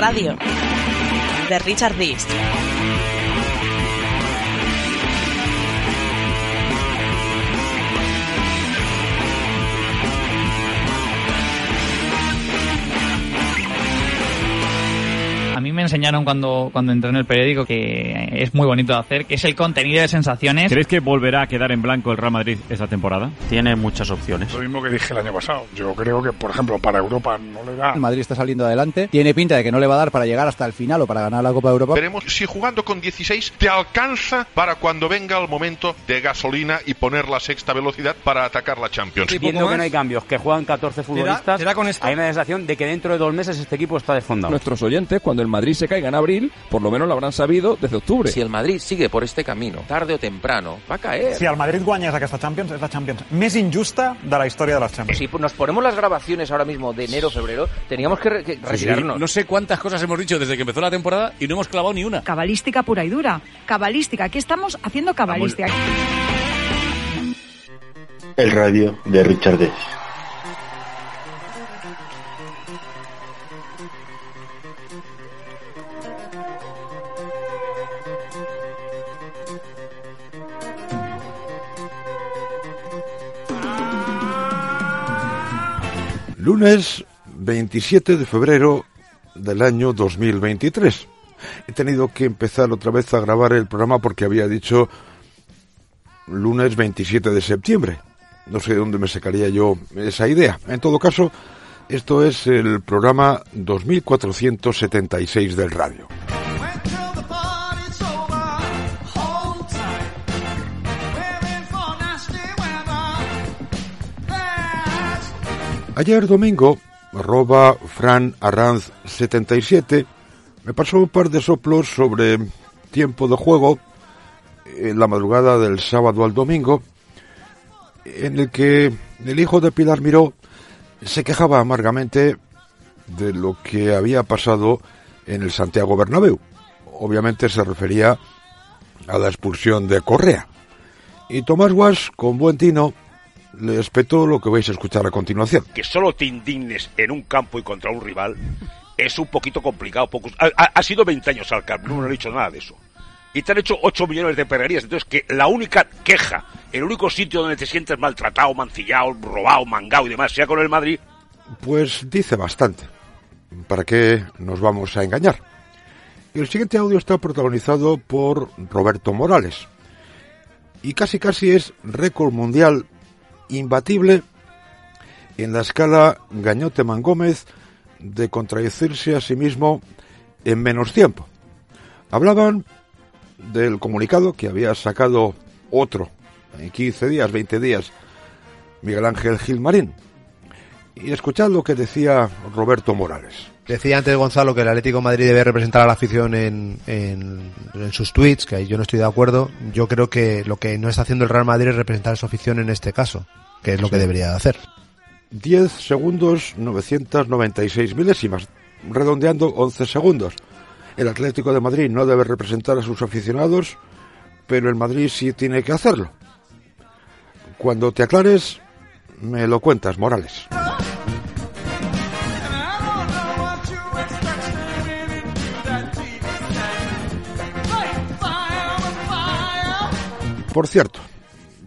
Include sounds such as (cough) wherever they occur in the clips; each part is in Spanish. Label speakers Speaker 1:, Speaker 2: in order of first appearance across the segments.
Speaker 1: Radio, de Richard Dist.
Speaker 2: Me enseñaron cuando, cuando entré en el periódico que es muy bonito de hacer, que es el contenido de sensaciones.
Speaker 3: ¿Crees que volverá a quedar en blanco el Real Madrid esta temporada?
Speaker 4: Tiene muchas opciones.
Speaker 5: Lo mismo que dije el año pasado. Yo creo que, por ejemplo, para Europa no le da.
Speaker 6: El Madrid está saliendo adelante. Tiene pinta de que no le va a dar para llegar hasta el final o para ganar la Copa de Europa.
Speaker 7: Veremos si jugando con 16 te alcanza para cuando venga el momento de gasolina y poner la sexta velocidad para atacar la Champions.
Speaker 4: Viendo que no hay cambios, que juegan 14 futbolistas,
Speaker 8: será con esto?
Speaker 4: hay una sensación de que dentro de dos meses este equipo está desfondado.
Speaker 9: Nuestros oyentes, cuando el Madrid se caiga en abril, por lo menos lo habrán sabido desde octubre.
Speaker 10: Si el Madrid sigue por este camino, tarde o temprano, va a caer.
Speaker 8: Si el Madrid guanyes aquesta Champions, és la Champions més injusta de la història de les Champions.
Speaker 10: Si nos ponemos las grabaciones ahora mismo de enero, febrero, teníamos que, re que retirarnos.
Speaker 11: No sé cuántas cosas hemos dicho desde que empezó la temporada y no hemos clavado ni una.
Speaker 12: Cabalística pura y dura. Cabalística. Aquí estamos haciendo cabalística.
Speaker 13: El radio de Richard Dess.
Speaker 14: Lunes 27 de febrero del año 2023. He tenido que empezar otra vez a grabar el programa porque había dicho lunes 27 de septiembre. No sé de dónde me sacaría yo esa idea. En todo caso, esto es el programa 2476 del radio. Ayer domingo, arroba Fran Arranz 77, me pasó un par de soplos sobre tiempo de juego en la madrugada del sábado al domingo, en el que el hijo de Pilar Miró se quejaba amargamente de lo que había pasado en el Santiago Bernabéu. Obviamente se refería a la expulsión de Correa. Y Tomás Guas, con buen tino, le espetó lo que vais a escuchar a continuación.
Speaker 15: Que solo te indignes en un campo y contra un rival es un poquito complicado. Ha, sido 20 años al campo, no me han dicho nada de eso. Y te han hecho 8 millones de perrerías. Entonces, que la única queja, el único sitio donde te sientes maltratado, mancillado, robado, mangado y demás, sea con el Madrid.
Speaker 14: Pues dice bastante. ¿Para qué nos vamos a engañar? El siguiente audio está protagonizado por Roberto Morales. Y casi casi es récord mundial imbatible en la escala Gañote-Mangómez de contradecirse a sí mismo en menos tiempo. Hablaban del comunicado que había sacado otro en 15 días, 20 días, Miguel Ángel Gilmarín. Y escuchad lo que decía Roberto Morales.
Speaker 16: Decía antes Gonzalo que el Atlético de Madrid debe representar a la afición en, en, en, sus tweets, que yo no estoy de acuerdo. Yo creo que lo que no está haciendo el Real Madrid es representar a su afición en este caso, que es lo sí. que debería hacer.
Speaker 14: 10 segundos 996 milésimas, redondeando 11 segundos. El Atlético de Madrid no debe representar a sus aficionados, pero el Madrid sí tiene que hacerlo. Cuando te aclares, me lo cuentas, Morales. Por cierto,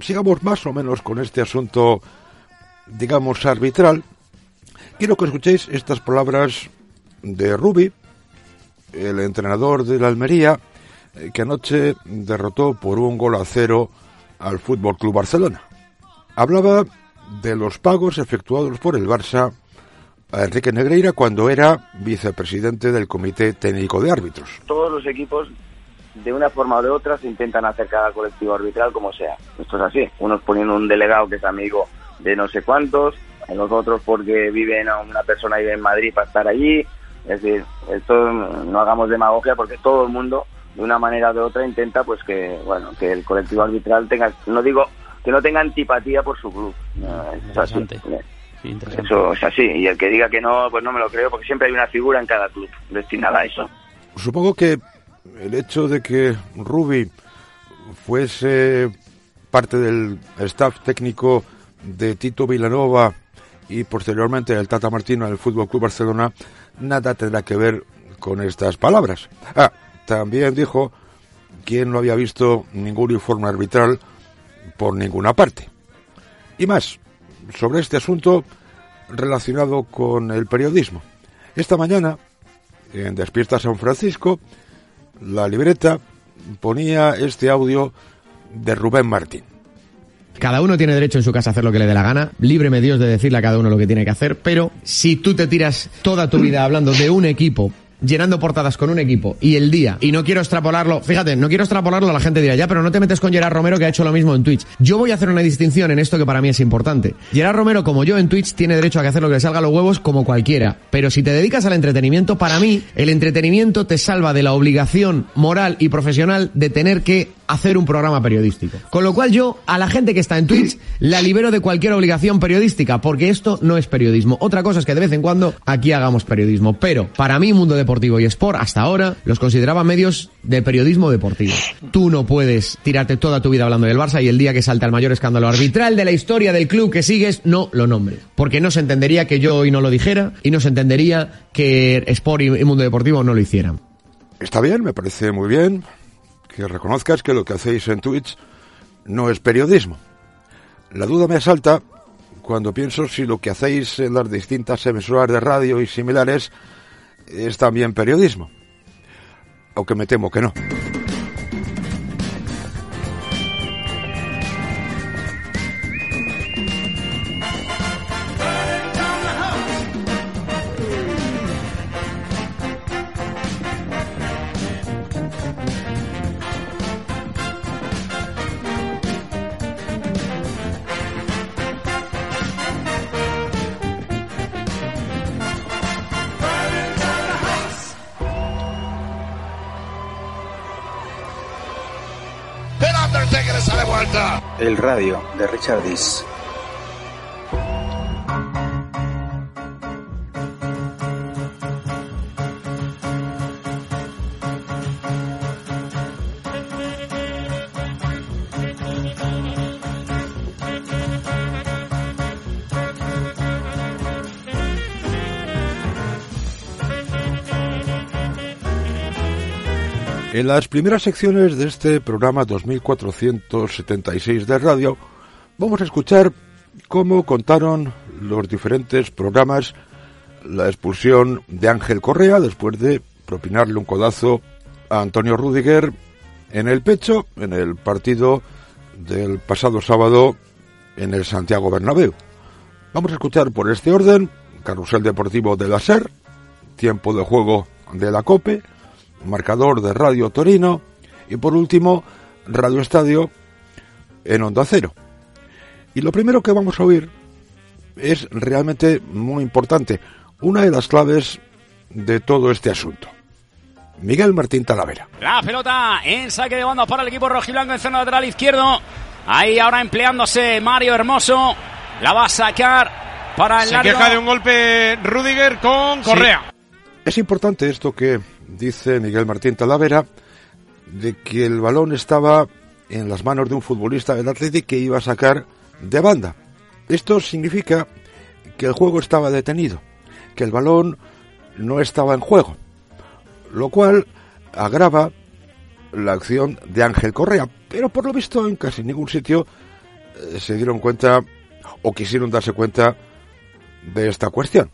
Speaker 14: sigamos más o menos con este asunto, digamos, arbitral. Quiero que escuchéis estas palabras de Rubi, el entrenador de la Almería, que anoche derrotó por un gol a cero al Fútbol Club Barcelona. Hablaba de los pagos efectuados por el Barça a Enrique Negreira cuando era vicepresidente del Comité Técnico de Árbitros.
Speaker 17: Todos los equipos de una forma o de otra se intentan acercar al colectivo arbitral como sea. Esto es así. Unos poniendo un delegado que es amigo de no sé cuántos, los otros porque viven a una persona vive en Madrid para estar allí. Es decir, esto no hagamos demagogia porque todo el mundo de una manera o de otra intenta pues que bueno que el colectivo arbitral tenga no digo que no tenga antipatía por su club. Es eso es así. Y el que diga que no, pues no me lo creo porque siempre hay una figura en cada club destinada a eso.
Speaker 14: Supongo que el hecho de que Rubi fuese parte del staff técnico de Tito Vilanova y posteriormente el Tata Martino del Fútbol Club Barcelona nada tendrá que ver con estas palabras. Ah, también dijo que no había visto ningún informe arbitral por ninguna parte. Y más, sobre este asunto relacionado con el periodismo. Esta mañana, en Despierta San Francisco, la libreta ponía este audio de Rubén Martín.
Speaker 18: Cada uno tiene derecho en su casa a hacer lo que le dé la gana. Líbreme Dios de decirle a cada uno lo que tiene que hacer. Pero si tú te tiras toda tu vida hablando de un equipo llenando portadas con un equipo y el día, y no quiero extrapolarlo, fíjate, no quiero extrapolarlo, la gente dirá, ya, pero no te metes con Gerard Romero que ha hecho lo mismo en Twitch. Yo voy a hacer una distinción en esto que para mí es importante. Gerard Romero, como yo en Twitch, tiene derecho a que hacer lo que le salga los huevos como cualquiera. Pero si te dedicas al entretenimiento, para mí, el entretenimiento te salva de la obligación moral y profesional de tener que hacer un programa periodístico. Con lo cual yo, a la gente que está en Twitch, la libero de cualquier obligación periodística, porque esto no es periodismo. Otra cosa es que de vez en cuando aquí hagamos periodismo. Pero, para mí, Mundo Deportivo y Sport, hasta ahora, los consideraba medios de periodismo deportivo. Tú no puedes tirarte toda tu vida hablando del Barça y el día que salta el mayor escándalo arbitral de la historia del club que sigues, no lo nombres. Porque no se entendería que yo hoy no lo dijera y no se entendería que Sport y Mundo Deportivo no lo hicieran.
Speaker 14: Está bien, me parece muy bien que reconozcas que lo que hacéis en Twitch no es periodismo. La duda me asalta cuando pienso si lo que hacéis en las distintas emisoras de radio y similares es también periodismo. Aunque me temo que no.
Speaker 13: Radio de Richard Dis.
Speaker 14: En las primeras secciones de este programa 2476 de radio, vamos a escuchar cómo contaron los diferentes programas la expulsión de Ángel Correa después de propinarle un codazo a Antonio Rudiger en el pecho en el partido del pasado sábado en el Santiago Bernabéu. Vamos a escuchar por este orden Carrusel Deportivo de la SER, tiempo de juego de la COPE, marcador de Radio Torino y por último Radio Estadio en Onda Cero. Y lo primero que vamos a oír es realmente muy importante, una de las claves de todo este asunto. Miguel Martín Talavera.
Speaker 19: La pelota en saque de banda para el equipo rojiblanco en zona lateral izquierdo. Ahí ahora empleándose Mario Hermoso. La va a sacar para el
Speaker 20: Se
Speaker 19: largo.
Speaker 20: queja de un golpe Rudiger con Correa.
Speaker 14: Es importante esto que dice Miguel Martín Talavera, de que el balón estaba en las manos de un futbolista del Athletic que iba a sacar de banda. Esto significa que el juego estaba detenido, que el balón no estaba en juego, lo cual agrava la acción de Ángel Correa. Pero por lo visto en casi ningún sitio eh, se dieron cuenta o quisieron darse cuenta de esta cuestión.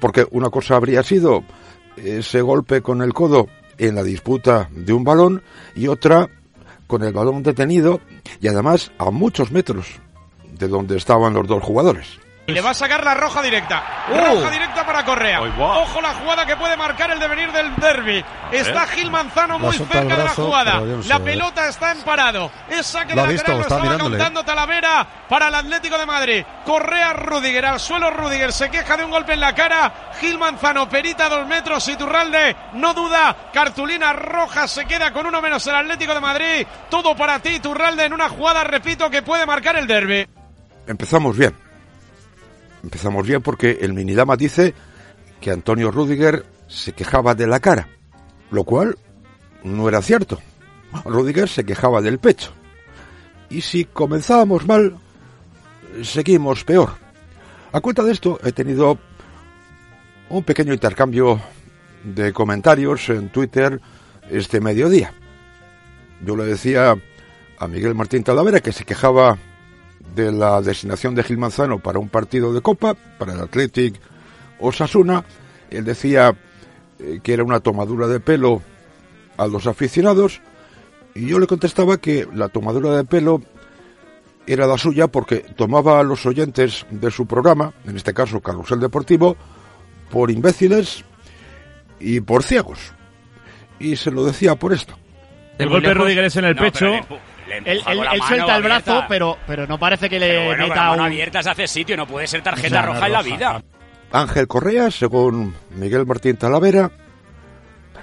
Speaker 14: Porque una cosa habría sido ese golpe con el codo en la disputa de un balón y otra con el balón detenido y además a muchos metros de donde estaban los dos jugadores.
Speaker 20: Y le va a sacar la roja directa. Roja directa para Correa. Ojo la jugada que puede marcar el devenir del derby. Está Gil Manzano muy cerca de la jugada.
Speaker 21: no sé,
Speaker 20: la pelota está en parado. Es saque de lateral, lo
Speaker 21: está
Speaker 20: estaba
Speaker 21: mirándole.
Speaker 20: contando Talavera para el Atlético de Madrid. Correa Rudiger al suelo Rudiger. Se queja de un golpe en la cara. Gil Manzano perita dos metros. Iturralde no duda. Cartulina roja se queda con uno menos el Atlético de Madrid. Todo para ti, Iturralde, en una jugada, repito, que puede marcar el derby.
Speaker 14: Empezamos bien. Empezamos bien porque el Minidama dice que Antonio Rudiger se quejaba de la cara, lo cual no era cierto. Rudiger se quejaba del pecho. Y si comenzábamos mal, seguimos peor. A cuenta de esto, he tenido un pequeño intercambio de comentarios en Twitter este mediodía. Yo le decía a Miguel Martín Talavera que se quejaba de la designación de Gil Manzano para un partido de Copa, para el Athletic Osasuna. Él decía eh, que era una tomadura de pelo a los aficionados y yo le contestaba que la tomadura de pelo era la suya porque tomaba a los oyentes de su programa, en este caso Carrusel Deportivo, por imbéciles y por ciegos. Y se lo decía por esto.
Speaker 3: El golpe de es en el pecho.
Speaker 22: Él, él- él suelta el brazo, pero, pero no parece que le
Speaker 19: Pero bueno, con
Speaker 22: meta
Speaker 19: mano
Speaker 22: un...
Speaker 19: abierta se hace sitio, no puede ser tarjeta
Speaker 22: Claro,
Speaker 19: roja en la
Speaker 22: roja.
Speaker 19: vida.
Speaker 14: Ángel Correa, según Miguel Martín Talavera,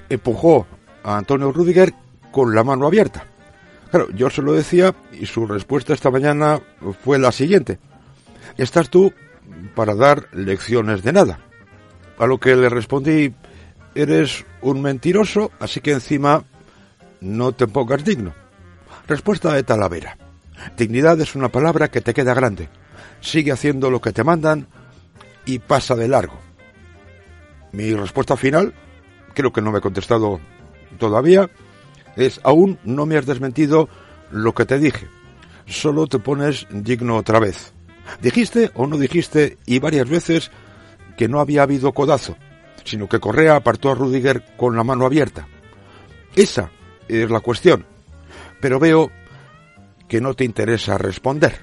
Speaker 14: empujó a Antonio Rudiger con la mano abierta. Claro, yo se lo decía y su respuesta esta mañana fue la siguiente. Estás tú para dar lecciones de nada. A lo que le respondí, eres un mentiroso, así que encima no te pongas digno. Respuesta de Talavera. Dignidad es una palabra que te queda grande. Sigue haciendo lo que te mandan y pasa de largo. Mi respuesta final, creo que no me he contestado todavía, es aún no me has desmentido lo que te dije. Solo te pones digno otra vez. Dijiste o no dijiste, y varias veces, que no había habido codazo, sino que Correa apartó a Rudiger con la mano abierta. Esa es la cuestión. Pero veo que no te interesa responder.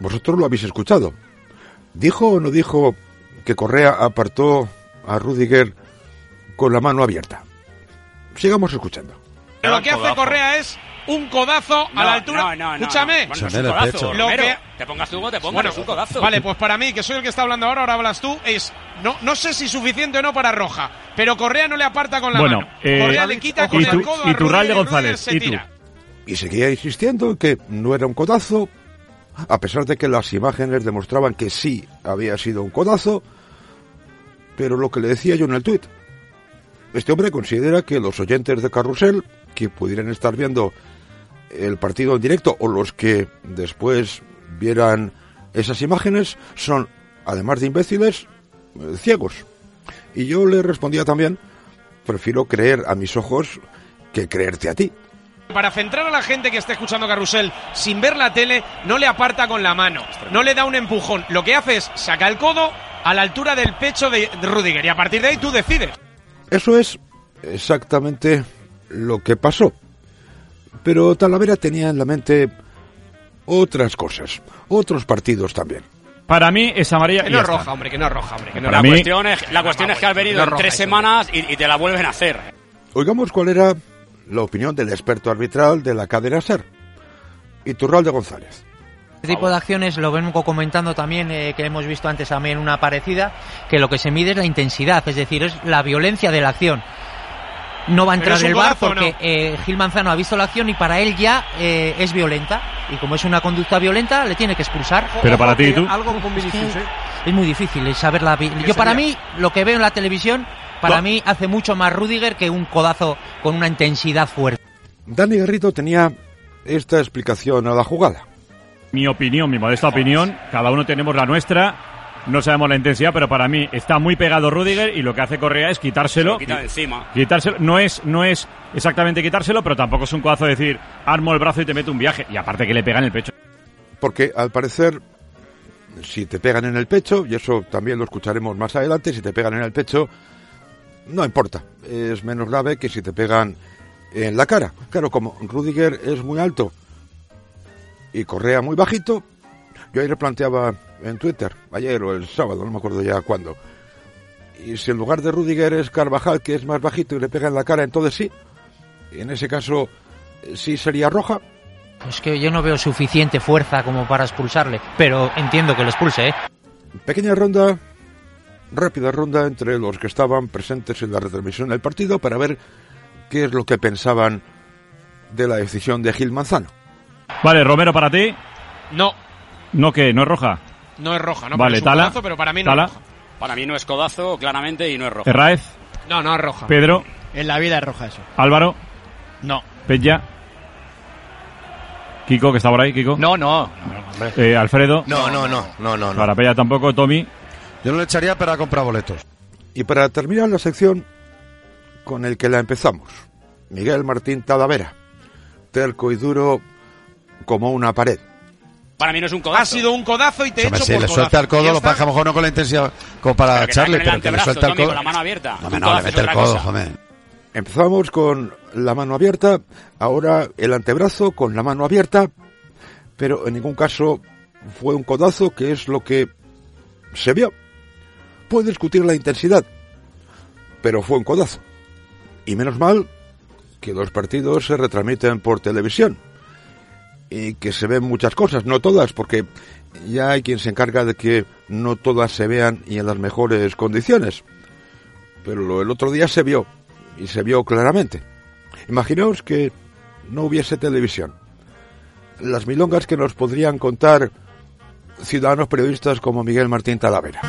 Speaker 14: Vosotros lo habéis escuchado. ¿Dijo o no dijo que Correa apartó a Rudiger con la mano abierta? Sigamos escuchando.
Speaker 20: Lo que hace. Correa es un codazo a la altura.
Speaker 19: no, no, no,
Speaker 20: Escúchame.
Speaker 19: no. Bueno, no es un codazo,
Speaker 20: Lo que-
Speaker 19: Te pongas tú o te pongas,
Speaker 20: Bueno,
Speaker 19: un codazo.
Speaker 20: Vale, pues para mí, que soy el que está hablando ahora, ahora hablas tú, es. No, no sé si suficiente o no para Roja, pero Correa no le aparta con la
Speaker 3: Bueno,
Speaker 20: mano.
Speaker 3: eh,
Speaker 20: Correa le quita
Speaker 3: y
Speaker 20: con
Speaker 3: tú-
Speaker 20: el codo a
Speaker 3: y Turralde
Speaker 20: Rudiger,
Speaker 3: González,
Speaker 20: Rudiger se
Speaker 3: y tú.
Speaker 20: tira.
Speaker 14: Y seguía insistiendo en que no era un codazo, a pesar de que las imágenes demostraban que sí había sido un codazo, pero lo que le decía yo en el tuit, este hombre considera que los oyentes de Carrusel, que pudieran estar viendo el partido en directo o los que después vieran esas imágenes, son, además de imbéciles, ciegos. Y yo le respondía también, prefiero creer a mis ojos que creerte a ti.
Speaker 20: Para centrar a la gente que está escuchando Carrusel sin ver la tele, no le aparta con la mano, no le da un empujón. Lo que hace es saca el codo a la altura del pecho de Rudiger y a partir de ahí tú decides.
Speaker 14: Eso es exactamente lo que pasó. Pero Talavera tenía en la mente otras cosas, otros partidos también.
Speaker 3: Para mí es amarilla
Speaker 20: Que no es
Speaker 3: está.
Speaker 20: roja, hombre, que no es roja, hombre. Que no es
Speaker 3: mí-
Speaker 20: roja.
Speaker 19: cuestión es- la cuestión es que has venido
Speaker 20: No
Speaker 19: en
Speaker 20: roja
Speaker 19: tres semanas y, y te la vuelven a hacer.
Speaker 14: Oigamos cuál era la opinión del experto arbitral de la cadena SER, Iturralde González.
Speaker 21: Este tipo de acciones lo vengo comentando también, eh, que hemos visto antes también una parecida, que lo que se mide es la intensidad, es decir, es la violencia de la acción. No va a entrar
Speaker 20: es un
Speaker 21: el bar
Speaker 20: golazo, ¿o
Speaker 21: porque
Speaker 20: no?
Speaker 21: eh, Gil Manzano ha visto la acción y para él ya eh, es violenta. Y como es una conducta violenta, le tiene que expulsar.
Speaker 3: Pero para ti, ¿y tú?
Speaker 20: Algo con Vinicius, ¿eh?
Speaker 21: Es muy difícil saber la... Yo para
Speaker 20: sería?
Speaker 21: mí, lo que veo en la televisión, para
Speaker 14: No.
Speaker 21: mí hace mucho más Rudiger que un codazo con una intensidad fuerte.
Speaker 14: Dani Guerrito tenía esta explicación a la jugada.
Speaker 3: Mi opinión, mi modesta opinión, cada uno tenemos la nuestra. No sabemos la intensidad, pero para mí está muy pegado Rudiger y lo que hace Correa es quitárselo.
Speaker 19: Se lo quita de encima.
Speaker 3: Quitárselo. No es, no es exactamente quitárselo, pero tampoco es un codazo de decir armo el brazo y te meto un viaje. Y aparte que le pega en el pecho.
Speaker 14: Porque al parecer, si te pegan en el pecho, y eso también lo escucharemos más adelante, si te pegan en el pecho, no importa, es menos grave que si te pegan en la cara. Claro, como Rudiger es muy alto y Correa muy bajito, yo ahí le planteaba en Twitter, ayer o el sábado, no me acuerdo ya cuándo, y si en lugar de Rudiger es Carvajal, que es más bajito y le pega en la cara, entonces sí, en ese caso sí sería roja,
Speaker 21: Es que yo no veo suficiente fuerza como para expulsarle, pero entiendo que lo expulse, ¿eh?
Speaker 14: Pequeña ronda, rápida ronda entre los que estaban presentes en la retransmisión del partido para ver qué es lo que pensaban de la decisión de Gil Manzano.
Speaker 3: Vale, Romero para ti.
Speaker 20: No,
Speaker 3: No que no es roja.
Speaker 20: no es roja, no
Speaker 3: Vale,
Speaker 20: es un
Speaker 3: Tala.
Speaker 20: codazo, pero para mí no
Speaker 3: Tala.
Speaker 20: es roja.
Speaker 19: Para mí no es codazo, claramente, y no es roja.
Speaker 3: Herráez,
Speaker 20: No, no es roja.
Speaker 3: Pedro,
Speaker 22: En la vida es roja eso.
Speaker 3: Álvaro,
Speaker 22: No.
Speaker 3: Peña, Kiko, que está por ahí, Kiko.
Speaker 23: No, no.
Speaker 3: Eh, Alfredo.
Speaker 23: No, no, no, no, no, no.
Speaker 3: Para Peña tampoco, Tommy.
Speaker 23: Yo no le echaría para comprar boletos.
Speaker 14: Y para terminar la sección, con el que la empezamos. Miguel Martín Talavera, terco y duro como una pared.
Speaker 19: Para mí no es un codazo.
Speaker 24: Ha sido un codazo y te
Speaker 25: Hombre,
Speaker 24: echo
Speaker 25: si
Speaker 24: por
Speaker 25: le
Speaker 24: codazo.
Speaker 25: suelta el codo, lo
Speaker 24: está.
Speaker 25: pasa a lo mejor no con la intensidad como para echarle, pero que le
Speaker 19: antebrazo,
Speaker 25: suelta el codo.
Speaker 19: con la mano abierta.
Speaker 25: No, le mete el codo, joder.
Speaker 14: Empezamos con la mano abierta, ahora el antebrazo con la mano abierta, pero en ningún caso fue un codazo, que es lo que se vio. Puede discutir la intensidad, pero fue un codazo. Y menos mal que los partidos se retransmiten por televisión y que se ven muchas cosas, no todas, porque ya hay quien se encarga de que no todas se vean y en las mejores condiciones. Pero el otro día se vio, y se vio claramente. Imaginaos que no hubiese televisión. Las milongas que nos podrían contar ciudadanos periodistas como Miguel Martín Talavera.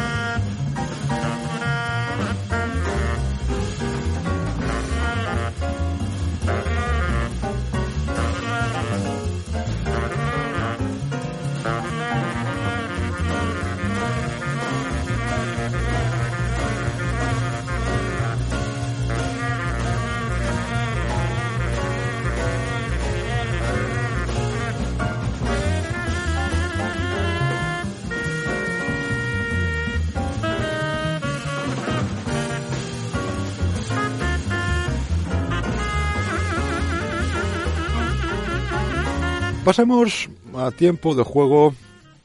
Speaker 14: Pasamos a tiempo de juego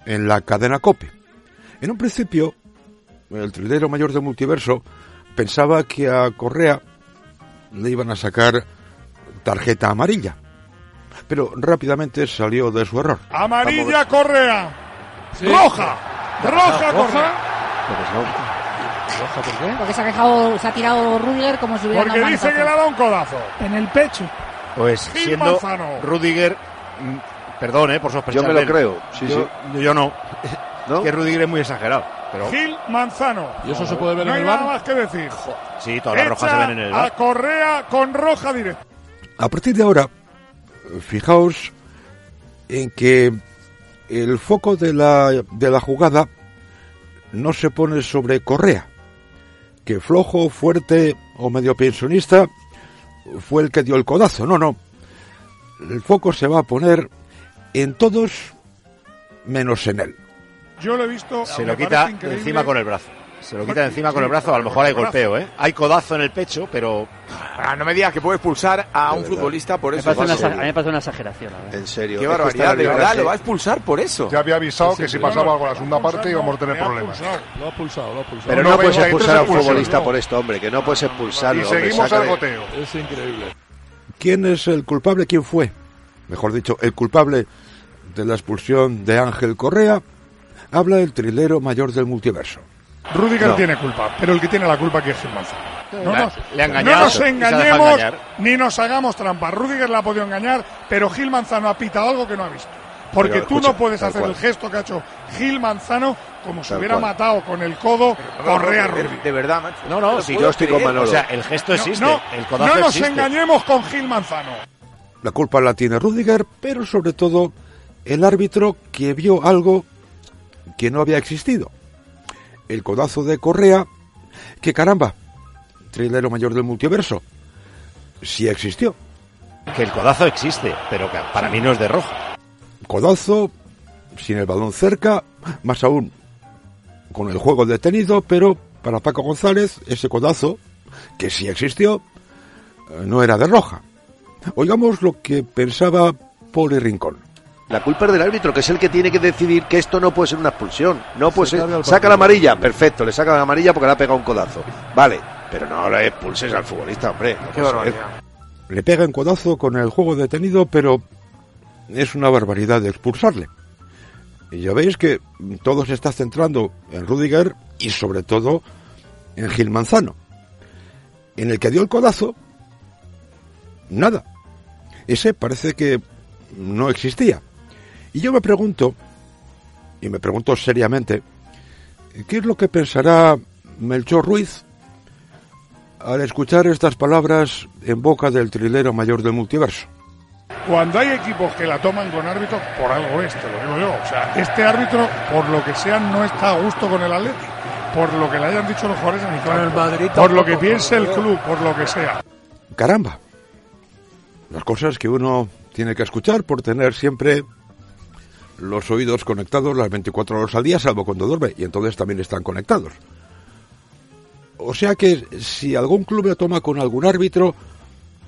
Speaker 14: en la cadena COPE. En un principio, el trilero mayor del multiverso pensaba que a Correa le iban a sacar tarjeta amarilla, pero rápidamente salió de su error.
Speaker 24: Amarilla Correa.
Speaker 14: Sí.
Speaker 24: Roja. Roja
Speaker 14: ¿Roja?
Speaker 24: Correa.
Speaker 26: ¿Roja por qué? Porque se ha, quejado, se ha tirado Rudiger como si hubiera
Speaker 24: Porque
Speaker 26: dado
Speaker 24: dice que le ha dado un codazo. En el pecho.
Speaker 23: Pues
Speaker 24: Gil
Speaker 23: siendo
Speaker 24: Manzano.
Speaker 23: Rudiger, perdón, eh, por sospechar.
Speaker 25: Yo me lo creo, sí,
Speaker 23: yo, Yo no. Que Rudiger es muy exagerado. Pero
Speaker 24: Gil Manzano.
Speaker 23: ¿Y eso se puede ver
Speaker 24: no
Speaker 23: en
Speaker 24: hay
Speaker 23: el
Speaker 24: nada
Speaker 23: VAR?
Speaker 24: más que decir.
Speaker 23: sí, todas las rojas se ven en el
Speaker 24: a
Speaker 23: bar.
Speaker 24: Correa con roja directa.
Speaker 14: A partir de ahora, fijaos en que el foco de la, de la jugada no se pone sobre Correa, que flojo, fuerte o medio pensionista fue el que dio el codazo. No, no. El foco se va a poner en todos menos en él.
Speaker 24: Yo lo he visto.
Speaker 23: Se
Speaker 24: me
Speaker 23: lo quita
Speaker 24: increíble.
Speaker 23: encima con el brazo. Se lo quita de encima con el brazo, a lo mejor hay golpeo, ¿eh? Hay codazo en el pecho, pero...
Speaker 27: Ah, no me digas que puede expulsar a un futbolista por
Speaker 10: Me
Speaker 27: eso.
Speaker 10: una, exa- a mí me parece una exageración. verdad.
Speaker 25: En serio.
Speaker 27: Qué barbaridad, de verdad, lo va a expulsar por eso.
Speaker 28: Ya había avisado
Speaker 27: Sí,
Speaker 28: que si pasaba algo en la segunda parte íbamos a tener
Speaker 24: Me
Speaker 28: problemas. Lo ha expulsado, lo ha expulsado.
Speaker 25: Pero no, puedes
Speaker 28: 93
Speaker 25: expulsar a un futbolista
Speaker 28: no.
Speaker 25: por esto, hombre, que no puedes expulsarlo.
Speaker 28: Y seguimos al goteo. Es increíble.
Speaker 14: ¿Quién es el culpable? ¿Quién fue? Mejor dicho, el culpable de la expulsión de Ángel Correa. Habla el trilero mayor del multiverso.
Speaker 24: Rudiger
Speaker 14: No.
Speaker 24: tiene culpa, pero el que tiene la culpa aquí es Gil Manzano. No
Speaker 23: Le ha-
Speaker 24: nos,
Speaker 23: le engañado
Speaker 24: no engañemos ni nos hagamos trampas. Rudiger la ha podido engañar, pero Gil Manzano ha pitado algo que no ha visto. Porque
Speaker 25: Pero,
Speaker 24: tú
Speaker 25: escucha,
Speaker 24: no puedes hacer
Speaker 25: cual.
Speaker 24: el gesto que ha hecho Gil Manzano como si hubiera
Speaker 25: cual.
Speaker 24: matado con el codo Correa Rudiger.
Speaker 27: De verdad, macho.
Speaker 23: No, no,
Speaker 27: si
Speaker 23: si yo estoy con Manolo. O sea, el gesto existe,
Speaker 24: No,
Speaker 23: el codazo
Speaker 24: no nos
Speaker 23: existe.
Speaker 24: engañemos con Gil Manzano.
Speaker 14: La culpa la tiene Rudiger, pero sobre todo el árbitro que vio algo que no había existido. El codazo de Correa, que caramba, trilero mayor del multiverso, sí existió.
Speaker 23: Que el codazo existe, pero que para mí no es de roja.
Speaker 14: Codazo, sin el balón cerca, más aún con el juego detenido, pero para Paco González ese codazo, que sí existió, eh, no era de roja. Oigamos lo que pensaba Poli Rincón.
Speaker 25: La culpa es del árbitro, que es el que tiene que decidir que esto no puede ser una expulsión. No puede
Speaker 28: Se
Speaker 25: ser. Saca la amarilla, perfecto, le saca la amarilla porque le ha pegado un codazo. Vale, pero no le expulses al futbolista, hombre. no
Speaker 27: Qué barbaridad.
Speaker 14: Le pega en codazo con el juego detenido, pero es una barbaridad de expulsarle. Y ya veis que todo se está centrando en Rudiger y sobre todo en Gil Manzano. En el que dio el codazo, nada. Ese parece que no existía. Y yo me pregunto, y me pregunto seriamente, ¿qué es lo que pensará Melchor Ruiz al escuchar estas palabras en boca del trilero mayor del multiverso?
Speaker 24: Cuando hay equipos que la toman con árbitro, por algo es, te lo digo yo. O sea, este árbitro, por lo que sea, no está a gusto con el Atlético. por lo que le hayan dicho los jugadores en el campo, el Madrid por lo que piense el club, por lo que sea.
Speaker 14: Caramba. Las cosas que uno tiene que escuchar por tener siempre los oídos conectados las 24 horas al día, salvo cuando duerme, y entonces también están conectados. O sea que si algún club lo toma con algún árbitro,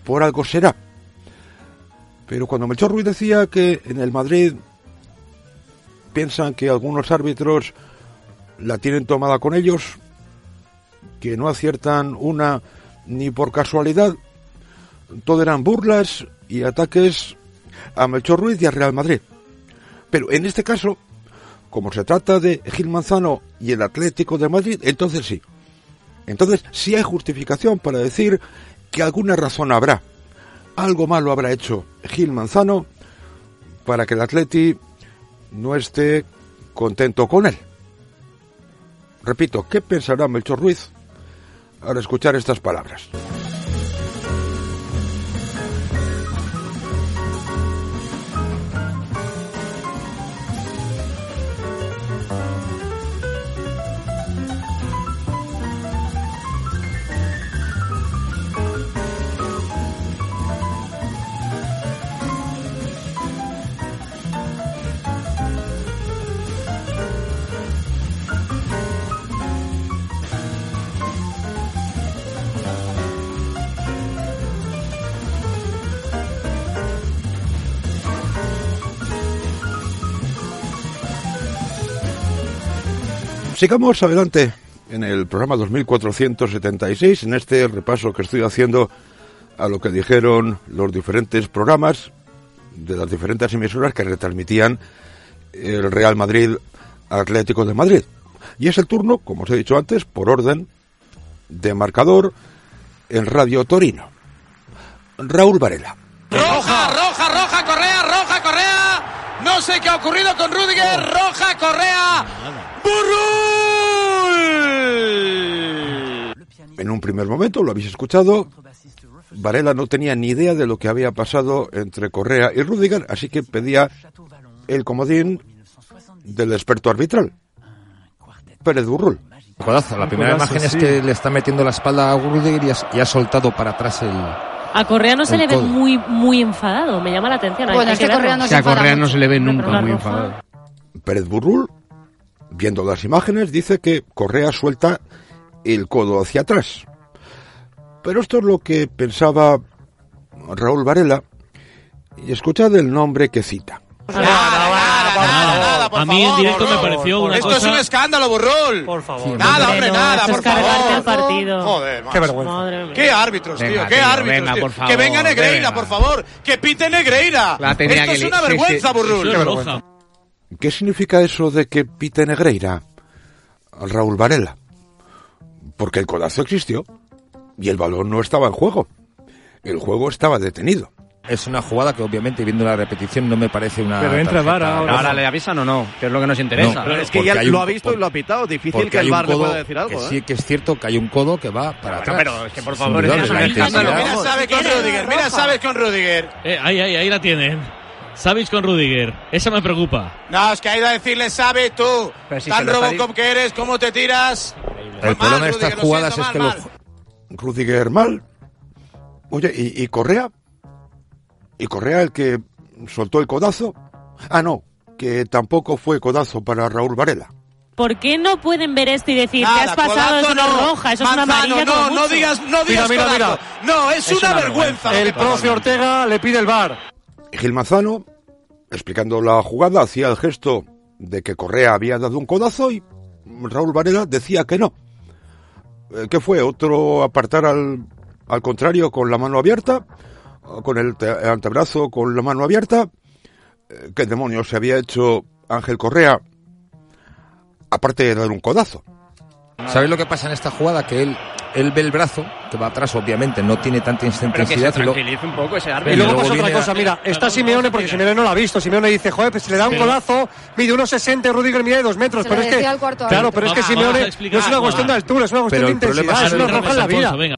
Speaker 14: por algo será. Pero cuando Melchor Ruiz decía que en el Madrid piensan que algunos árbitros la tienen tomada con ellos, que no aciertan una ni por casualidad, todo eran burlas y ataques a Melchor Ruiz y a Real Madrid. Pero en este caso, como se trata de Gil Manzano y el Atlético de Madrid, entonces sí. Entonces sí hay justificación para decir que alguna razón habrá. Algo malo habrá hecho Gil Manzano para que el Atleti no esté contento con él. Repito, ¿qué pensará Melchor Ruiz al escuchar estas palabras? Sigamos adelante en el programa 2476, en este repaso que estoy haciendo a lo que dijeron los diferentes programas de las diferentes emisoras que retransmitían el Real Madrid Atlético de Madrid. Y es el turno, como os he dicho antes, por orden de marcador en Radio Torino. Raúl Varela.
Speaker 20: Roja, roja, roja, Correa, roja, Correa. No sé qué ha ocurrido con Rudiger. Roja, Correa. ¡Burrul!
Speaker 14: En un primer momento, lo habéis escuchado, Varela no tenía ni idea de lo que había pasado entre Correa y Rudiger, así que pedía el comodín del experto arbitral, Pérez Burrul.
Speaker 29: Codazo. La primera imagen es que le está metiendo la espalda a Rudiger y, has- y ha soltado para atrás el...
Speaker 30: A Correa no se le ve muy muy enfadado, me llama la atención.
Speaker 26: Bueno, es que
Speaker 30: verlo.
Speaker 26: Correa no
Speaker 30: O
Speaker 26: se
Speaker 30: sea,
Speaker 26: enfada
Speaker 30: Correa
Speaker 26: mucho.
Speaker 30: no se le ve
Speaker 26: nunca muy
Speaker 30: roja-
Speaker 26: enfadado.
Speaker 14: Pérez Burrul, viendo las imágenes, dice que Correa suelta el codo hacia atrás. Pero esto es lo que pensaba Raúl Varela, y escuchad el nombre que cita.
Speaker 20: Nada, por
Speaker 31: A mí en
Speaker 20: favor,
Speaker 31: directo me
Speaker 20: Burrul.
Speaker 31: pareció una
Speaker 20: Esto
Speaker 31: cosa-
Speaker 20: es un escándalo, Burrul. Por
Speaker 31: favor.
Speaker 20: Nada, hombre, nada,
Speaker 30: esto
Speaker 20: por favor.
Speaker 30: el partido.
Speaker 20: Joder.
Speaker 31: Qué vergüenza.
Speaker 30: Madre.
Speaker 20: ¿Qué árbitros, tío?
Speaker 31: Venga,
Speaker 20: ¿Qué
Speaker 31: tío,
Speaker 20: árbitros,
Speaker 31: venga,
Speaker 20: tío?
Speaker 31: por favor,
Speaker 20: que venga Negreira,
Speaker 31: venga.
Speaker 20: por favor. Que pite Negreira.
Speaker 31: La tenía
Speaker 20: Esto
Speaker 31: que
Speaker 20: es una
Speaker 31: sí,
Speaker 20: vergüenza,
Speaker 31: sí, eso es roja.
Speaker 14: ¿Qué significa eso de que pite Negreira? Raúl Varela. Porque el codazo existió y el balón no estaba en juego. El juego estaba detenido.
Speaker 29: Es una jugada que obviamente viendo la repetición no me parece una
Speaker 32: Pero entra
Speaker 29: tarjeta
Speaker 32: VAR ahora. Ahora le avisan o no, que es lo que nos interesa.
Speaker 29: No,
Speaker 32: Pero
Speaker 29: es que ya lo
Speaker 32: un-
Speaker 29: ha visto y lo
Speaker 32: ha pitado. Difícil que el VAR le
Speaker 29: codo
Speaker 32: pueda decir algo.
Speaker 29: que
Speaker 32: ¿eh?
Speaker 29: sí que es cierto que hay un codo que va para atrás.
Speaker 32: pero es que por
Speaker 29: Es
Speaker 32: favor.
Speaker 20: Mira, sabe con Rudiger. Mira, sabes con Rudiger.
Speaker 31: Eh, ahí, ahí, ahí la tienen. Savic con Rudiger. Esa me preocupa.
Speaker 20: No, es que ha ido a decirle, sabe tú.
Speaker 31: Pero si
Speaker 20: Tan Robocop que eres, ¿cómo te tiras?
Speaker 29: El problema de estas jugadas
Speaker 20: siento,
Speaker 29: es que
Speaker 20: mal,
Speaker 29: los
Speaker 14: Rudiger mal. Oye, ¿y, y Correa? ¿Y Correa el que soltó el codazo? Ah, no, que tampoco fue codazo para Raúl Varela.
Speaker 30: ¿Por qué no pueden ver esto y decir,
Speaker 20: Nada,
Speaker 30: te has pasado,
Speaker 20: codazo
Speaker 30: eso no es
Speaker 20: no.
Speaker 30: roja, eso es una
Speaker 20: Manzano,
Speaker 30: amarilla
Speaker 20: no,
Speaker 30: como
Speaker 20: no
Speaker 30: mucho"?
Speaker 20: digas, no digas
Speaker 32: Mira, mira,
Speaker 20: codazo. No, es, una, vergüenza.
Speaker 32: El
Speaker 20: que
Speaker 32: profe Ortega le pide el VAR.
Speaker 14: Gil Manzano, explicando la jugada, hacía el gesto de que Correa había dado un codazo y Raúl Varela decía que no. Eh, ¿Qué fue? ¿Otro apartar al, al contrario con la mano abierta? ¿O ¿Con el te- antebrazo con la mano abierta? Eh, ¿Qué demonios se había hecho Ángel Correa? Aparte de dar un codazo.
Speaker 29: ¿Sabéis lo que pasa en esta jugada? Que él, él ve el brazo, que va atrás, obviamente, no tiene tanta
Speaker 32: Pero que se
Speaker 29: intensidad. y lo-
Speaker 32: tranquilice un poco ese
Speaker 29: Pero
Speaker 32: árbitro. Y luego pasa otra
Speaker 29: a-
Speaker 32: cosa, mira, está Simeone porque Simeone no lo ha visto. Simeone dice, joder, pues se le da un Pero- codazo, mide 1,60 y Rudiger mide 2 metros.
Speaker 26: Se
Speaker 32: pero es que, claro, pero es que Simeone no es una cuestión de altura, es una cuestión de intensidad,
Speaker 29: es
Speaker 32: una roja en la vida.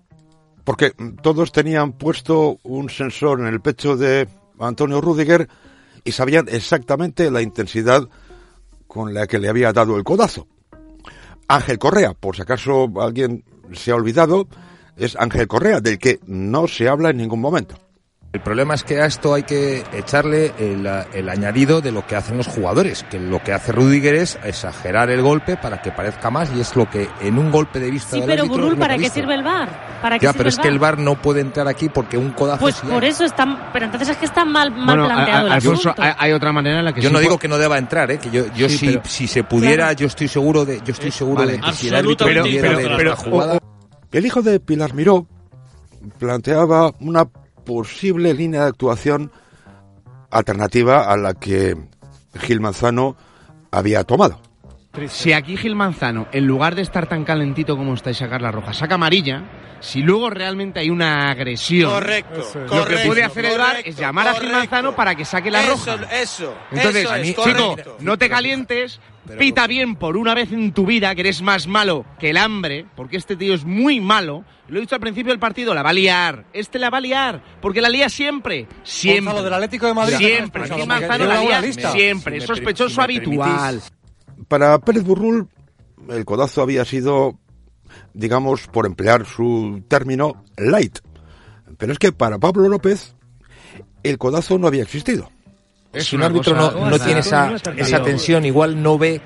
Speaker 14: Porque todos tenían puesto un sensor en el pecho de Antonio Rudiger y sabían exactamente la intensidad con la que le había dado el codazo. Ángel Correa, por si acaso alguien se ha olvidado, es Ángel Correa, del que no se habla en ningún momento.
Speaker 29: El problema es que a esto hay que echarle el, el, añadido de lo que hacen los jugadores, que lo que hace Rudiger es exagerar el golpe para que parezca más y es lo que en un golpe de vista
Speaker 30: Sí,
Speaker 29: del
Speaker 30: pero
Speaker 29: árbitro
Speaker 30: Burul, ¿para
Speaker 29: que
Speaker 30: qué sirve el VAR? ¿Para
Speaker 29: Ya, pero es
Speaker 30: el
Speaker 29: que el
Speaker 30: VAR?
Speaker 29: VAR no puede entrar aquí porque un codazo
Speaker 30: Pues por eso está... Pero entonces es que está mal, mal
Speaker 18: Bueno,
Speaker 30: planteado
Speaker 18: a-
Speaker 30: el
Speaker 18: Alfonso,
Speaker 30: asunto.
Speaker 18: hay, hay otra manera en la que
Speaker 29: Yo
Speaker 18: sí
Speaker 29: no digo que no deba entrar, ¿eh? que yo, yo
Speaker 18: Sí,
Speaker 29: si,
Speaker 18: pero-
Speaker 29: si se pudiera,
Speaker 30: Claro.
Speaker 29: yo estoy seguro de, yo estoy seguro
Speaker 18: Vale.
Speaker 29: de que si el árbitro
Speaker 18: pero-
Speaker 29: esta jugada,
Speaker 14: El hijo de Pilar Miró planteaba una posible línea de actuación alternativa a la que Gil Manzano había tomado.
Speaker 18: Si aquí Gil Manzano, en lugar de estar tan calentito como está y sacar la roja, saca amarilla, si luego realmente hay una agresión,
Speaker 33: Correcto,
Speaker 18: lo que puede hacer el
Speaker 33: correcto,
Speaker 18: es llamar a Gil. Manzano para que saque la roja.
Speaker 33: eso,
Speaker 18: Entonces,
Speaker 33: eso es,
Speaker 18: chico, no te calientes, pita bien por una vez en tu vida, que eres más malo que el hambre, porque este tío es muy malo. Lo he dicho al principio del partido, la va a liar. Este la va a liar, porque la lía siempre. Siempre.
Speaker 32: Gonzalo, del Atlético de Madrid.
Speaker 18: Siempre. Manzano la lía
Speaker 32: lista.
Speaker 18: siempre.
Speaker 14: Si
Speaker 18: sospechoso
Speaker 14: si
Speaker 18: habitual.
Speaker 14: Para Pérez Burrul, el codazo había sido, digamos, por emplear su término, light. Pero es que para Pablo López, el codazo no había existido.
Speaker 29: Si un árbitro no, no tiene esa, esa tensión, igual no ve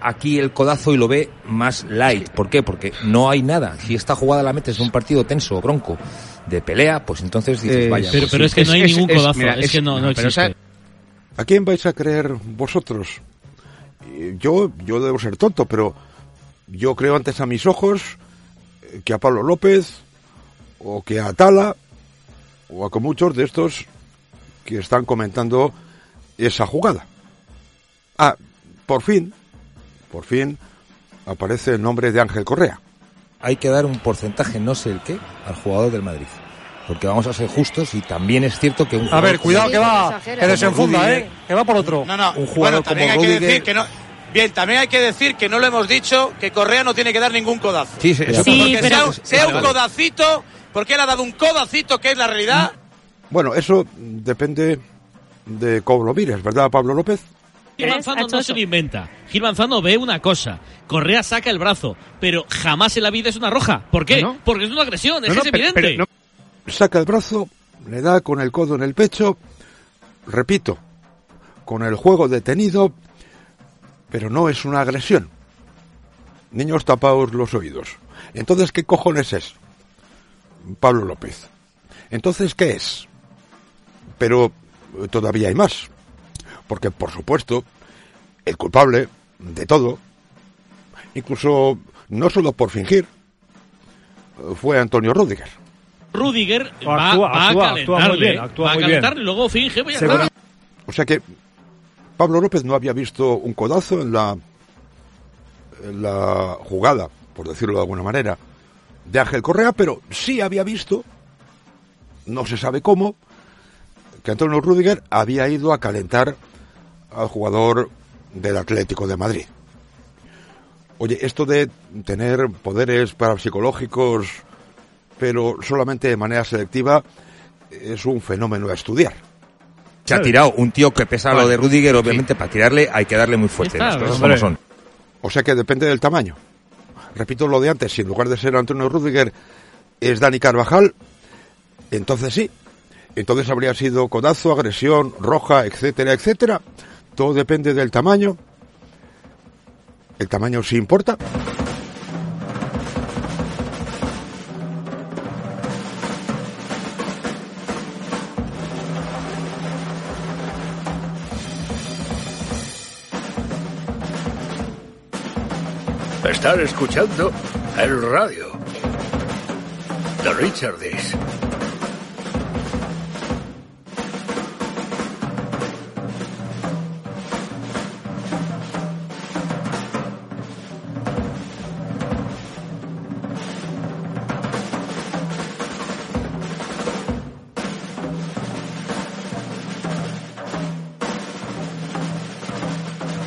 Speaker 29: aquí el codazo y lo ve más light. ¿Por qué? Porque no hay nada. Si esta jugada la metes en un partido tenso, bronco, de pelea, pues entonces dices,
Speaker 18: Eh,
Speaker 29: vaya.
Speaker 31: pero-
Speaker 29: pues
Speaker 31: pero
Speaker 29: sí.
Speaker 31: es que no hay ningún codazo,
Speaker 18: mira,
Speaker 31: es que no- no
Speaker 18: pero
Speaker 31: existe.
Speaker 14: ¿A quién vais a creer vosotros? Eh, Yo, yo debo ser tonto, pero yo creo antes a mis ojos que a Pablo López, o que a Tala, o a con muchos de estos que están comentando esa jugada. Ah, por fin, por fin aparece el nombre de Ángel Correa.
Speaker 29: hay que dar un porcentaje, no sé el qué, al jugador del Madrid. Porque vamos a ser justos y también es cierto que un
Speaker 32: A
Speaker 29: jugador
Speaker 32: ver, cuidado
Speaker 29: como-
Speaker 32: que va, que desenfunda,
Speaker 29: Rudiger-
Speaker 32: ¿eh? Que va por otro.
Speaker 33: No, no.
Speaker 29: Un jugador
Speaker 33: bueno, también
Speaker 29: como
Speaker 33: hay que decir que no. Bien, también hay que decir que no lo hemos dicho que Correa no tiene que dar ningún codazo.
Speaker 29: Sí, sí,
Speaker 30: Sí,
Speaker 33: Porque
Speaker 30: pero-
Speaker 33: sea, un- sea codacito, porque él ha dado un codacito que es la realidad.
Speaker 14: Bueno, eso depende de cómo lo mires, ¿verdad, Pablo López?
Speaker 31: Gil
Speaker 30: ¿Crees?
Speaker 31: Manzano no se lo inventa. Gil Manzano ve una cosa. Correa saca el brazo. Pero jamás en la vida es una roja. ¿Por qué?
Speaker 18: No.
Speaker 31: Porque es una agresión. Es,
Speaker 18: No,
Speaker 31: es
Speaker 18: pero-
Speaker 31: evidente.
Speaker 18: pero no-
Speaker 14: saca el brazo, le da con el codo en el pecho, repito, con el juego detenido, pero no es una agresión. Niños tapaos los oídos. Entonces, ¿qué cojones es? Pablo López. Entonces, ¿qué es? Pero eh, todavía hay más. Porque, por supuesto, el culpable de todo, incluso no solo por fingir, fue Antonio Rudiger.
Speaker 31: Rudiger va,
Speaker 3: Actúa,
Speaker 31: va
Speaker 3: actúa,
Speaker 31: a
Speaker 3: actúa muy
Speaker 31: calentarle.
Speaker 3: bien, actúa
Speaker 31: va a
Speaker 3: muy bien.
Speaker 31: calentarle y luego finge. pues ya
Speaker 3: Seguro-
Speaker 31: está.
Speaker 14: O sea que Pablo López no había visto un codazo en la, en la jugada, por decirlo de alguna manera, de Ángel Correa, pero sí había visto, no se sabe cómo, que Antonio Rudiger había ido a calentar al jugador del Atlético de Madrid. Oye, esto de tener poderes parapsicológicos, pero solamente de manera selectiva, es un fenómeno a estudiar.
Speaker 29: Se ha tirado un tío que pesa lo de Rudiger, obviamente para tirarle hay que darle muy fuerte.
Speaker 14: Está,
Speaker 29: las cosas como son.
Speaker 14: O sea que depende del tamaño. Repito lo de antes, si en lugar de ser Antonio Rudiger es Dani Carvajal, entonces sí. Entonces habría sido codazo, agresión, roja, etcétera, etcétera. Todo depende del tamaño. El tamaño sí importa.
Speaker 34: Estar escuchando el radio de Richard.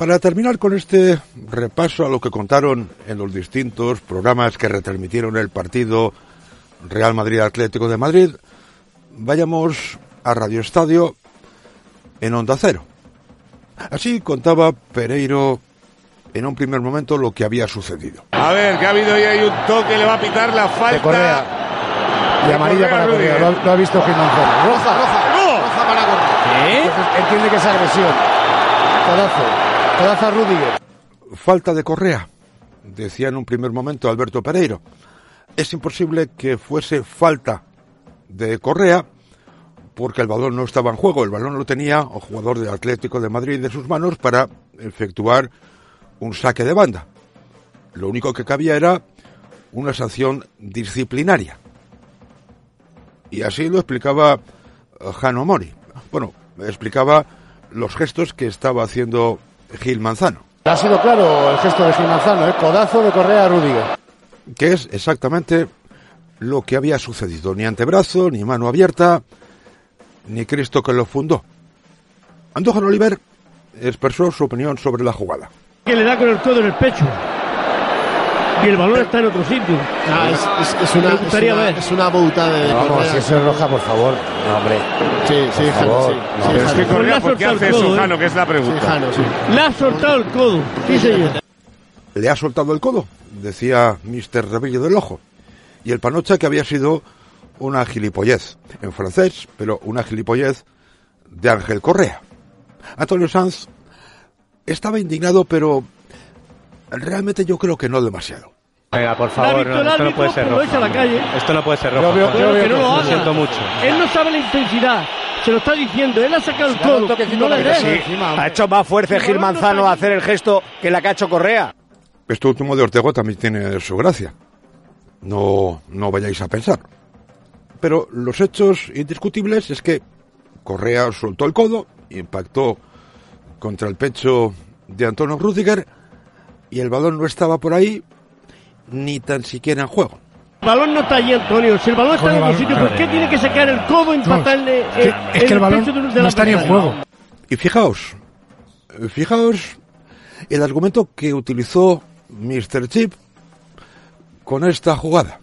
Speaker 14: Para terminar con este repaso a lo que contaron en los distintos programas que retransmitieron el partido Real Madrid Atlético de Madrid, vayamos a Radio Estadio en Onda Cero. Así contaba Pereiro en un primer momento lo que había sucedido.
Speaker 35: A ver, que ha habido y hay un toque, le va a pitar la falta.
Speaker 36: De Correa. Y amarilla para Correa. Lo, ha- lo ha visto Gil Manzano. Roja, roja. Roja para Correa. Entonces, entiende que es agresión. Codazo.
Speaker 14: Falta de Correa, decía en un primer momento Alberto Pereiro. Es imposible que fuese falta de Correa porque el balón no estaba en juego. El balón lo tenía el jugador del Atlético de Madrid en sus manos para efectuar un saque de banda. Lo único que cabía era una sanción disciplinaria. Y así lo explicaba eh, Jano Mori. Bueno, explicaba los gestos que estaba haciendo Gil Manzano.
Speaker 36: Ha sido claro el gesto de Gil Manzano, ¿eh? Codazo de Correa a Rudiger.
Speaker 14: que es exactamente lo que había sucedido. Ni antebrazo, ni mano abierta, ni Cristo que lo fundó. Andújar Oliver expresó su opinión sobre la jugada.
Speaker 37: que le da con el codo en el pecho. Y el balón está en otro sitio.
Speaker 18: Ah, es, es- es una,
Speaker 37: gustaría
Speaker 18: una,
Speaker 37: ver.
Speaker 18: es una bauta de
Speaker 36: Vamos, si eso es roja, por favor. No, hombre.
Speaker 18: Sí, sí,
Speaker 36: Por
Speaker 18: Jano,
Speaker 36: favor.
Speaker 18: sí.
Speaker 36: No, es que
Speaker 37: Pues
Speaker 35: Correa,
Speaker 37: ha
Speaker 35: ¿por qué hace eso,
Speaker 37: ¿eh?
Speaker 35: Jano? Que es la pregunta.
Speaker 18: Sí, Jano, sí.
Speaker 37: Le ha soltado el codo. Sí, señor.
Speaker 14: Le ha soltado el codo, decía Mr. Rebillo del Ojo. Y el Panocha que había sido una gilipollez, en francés, pero una gilipollez de Ángel Correa. Antonio Sanz estaba indignado, pero realmente yo creo que no demasiado.
Speaker 38: Venga, por favor, no, esto no puede ser
Speaker 37: lo a
Speaker 38: rojo.
Speaker 37: la calle.
Speaker 38: Esto no puede ser
Speaker 36: Yo
Speaker 38: rojo.
Speaker 36: veo- yo veo
Speaker 37: que no lo
Speaker 38: Lo
Speaker 37: haga.
Speaker 38: siento mucho.
Speaker 37: Él no sabe la intensidad. Se lo está diciendo. Él ha sacado el
Speaker 36: toquecito
Speaker 37: No le deja.
Speaker 36: sí.
Speaker 39: Ha hecho más fuerte Gil Manzano a hacer el gesto que la que ha hecho Correa.
Speaker 14: Esto último de Ortego también tiene su gracia. No, no vayáis a pensar. Pero los hechos indiscutibles es que Correa soltó el codo, impactó contra el pecho de Antonio Rudiger y el balón no estaba por ahí ni tan siquiera en juego.
Speaker 37: El balón no está allí, Antonio. Si el balón está en
Speaker 24: el
Speaker 37: otro
Speaker 24: balón,
Speaker 37: sitio, ¿por qué tiene que sacar el codo e impactarle
Speaker 24: que-
Speaker 37: eh,
Speaker 24: es
Speaker 37: en
Speaker 24: que el balón
Speaker 37: pecho de, de
Speaker 24: no
Speaker 37: la
Speaker 24: está ni en juego.
Speaker 14: Y fijaos, eh, fijaos el argumento que utilizó Mr. Chip con esta jugada.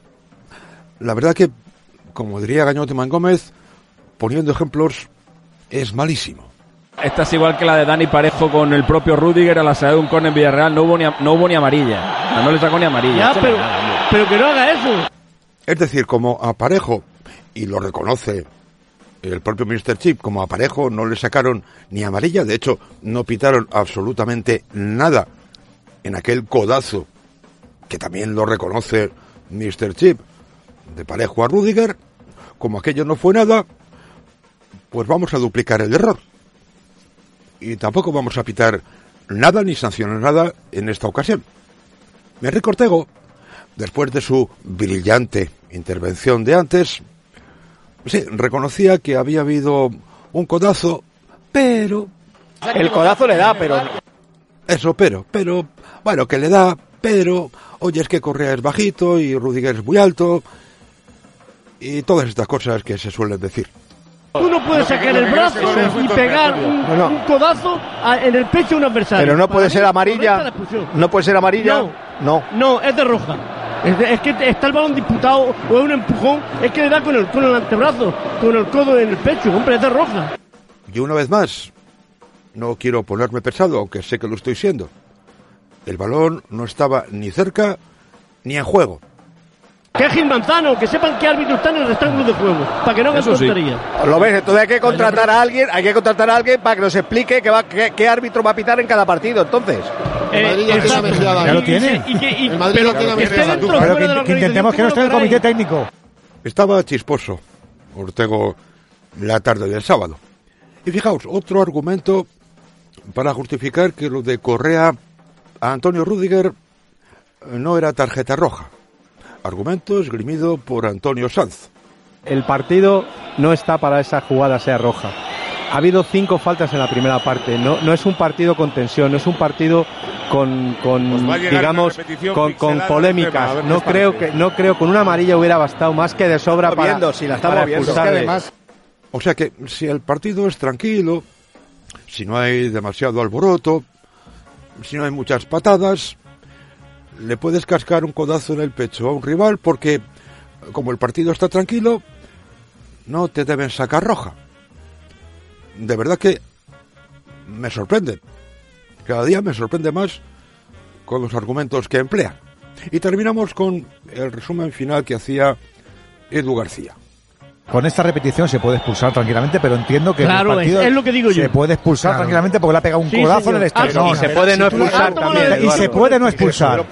Speaker 14: La verdad que, como diría Gañoteman Gómez, poniendo ejemplos, es malísimo.
Speaker 40: Esta es igual que la de Dani Parejo con el propio Rudiger a la salida de un córner en Villarreal. No hubo ni, no hubo ni amarilla. No, no le sacó ni amarilla.
Speaker 37: Ya, pero,
Speaker 40: nada,
Speaker 37: pero que no haga eso.
Speaker 14: Es decir, como aparejo, y lo reconoce el propio Mr. Chip, como aparejo no le sacaron ni amarilla, de hecho no pitaron absolutamente nada en aquel codazo, que también lo reconoce Mr. Chip, de parejo a Rudiger, como aquello no fue nada, pues vamos a duplicar el error. Y tampoco vamos a pitar nada ni sancionar nada en esta ocasión. Enrique Ortego, después de su brillante intervención de antes, sí, reconocía que había habido un codazo, pero...
Speaker 39: El codazo le da, pero
Speaker 14: Eso, pero, pero, bueno, que le da, pero, oye, es que Correa es bajito y Rudiger es muy alto, y todas estas cosas que se suelen decir.
Speaker 37: Tú no puedes sacar el brazo y pegar un,
Speaker 39: No, no.
Speaker 37: un codazo a- en el pecho de un adversario.
Speaker 39: Pero no puede ser amarilla. No puede ser amarilla.
Speaker 37: No.
Speaker 39: No.
Speaker 37: No, es de roja. Es, de- es que está el balón disputado o es un empujón. Es que le da con el, con el antebrazo, con el codo en el pecho. Hombre, es de roja.
Speaker 14: Y una vez más, no quiero ponerme pesado, aunque sé que lo estoy siendo. El balón no estaba ni cerca ni en juego.
Speaker 37: Que es Gil Manzano, que sepan qué árbitro está en el rectángulo de juego. Para que no hagan
Speaker 14: sí.
Speaker 37: tonterías.
Speaker 39: Lo ves, entonces hay que contratar a alguien, hay que contratar a alguien para que nos explique qué, va, qué, qué árbitro va a pitar en cada partido, entonces.
Speaker 37: El Madrid ya tiene a Mejía Dani.
Speaker 36: Ya lo tiene.
Speaker 37: Y que- y-
Speaker 36: El Madrid
Speaker 37: pero
Speaker 36: lo tiene a
Speaker 37: que
Speaker 36: Mejía Pero que- intentemos que no esté en el comité técnico.
Speaker 14: Estaba chisposo Ortego la tarde del sábado. Y fijaos, otro argumento para justificar que lo de Correa a Antonio Rudiger eh, no era tarjeta roja. Argumento esgrimido por Antonio Sanz.
Speaker 38: El partido no está para esa jugada sea roja. Ha habido cinco faltas en la primera parte. No, no es un partido con tensión, no es un partido con, con
Speaker 35: Pues
Speaker 38: digamos, con,
Speaker 35: tema,
Speaker 38: polémicas. No creo
Speaker 35: parece.
Speaker 38: que, no creo con una amarilla hubiera bastado más que de sobra para,
Speaker 39: viendo, si la estamos
Speaker 38: para
Speaker 39: viendo. Es que
Speaker 38: expulsarle.
Speaker 39: además-
Speaker 14: O sea que si el partido es tranquilo, si no hay demasiado alboroto, si no hay muchas patadas, le puedes cascar un codazo en el pecho a un rival porque, como el partido está tranquilo, no te deben sacar roja. De verdad que me sorprende. Cada día me sorprende más con los argumentos que emplea. Y terminamos con el resumen final que hacía Edu García.
Speaker 41: Con esta repetición se puede expulsar tranquilamente, pero entiendo que
Speaker 37: Claro,
Speaker 41: el partido
Speaker 37: es- es lo que digo yo.
Speaker 41: se puede expulsar
Speaker 37: Claro.
Speaker 41: tranquilamente porque le ha pegado un
Speaker 37: Sí,
Speaker 41: codazo
Speaker 37: señor.
Speaker 41: en el.
Speaker 37: Ah, y se puede no expulsar también,
Speaker 41: Y se puede no expulsar.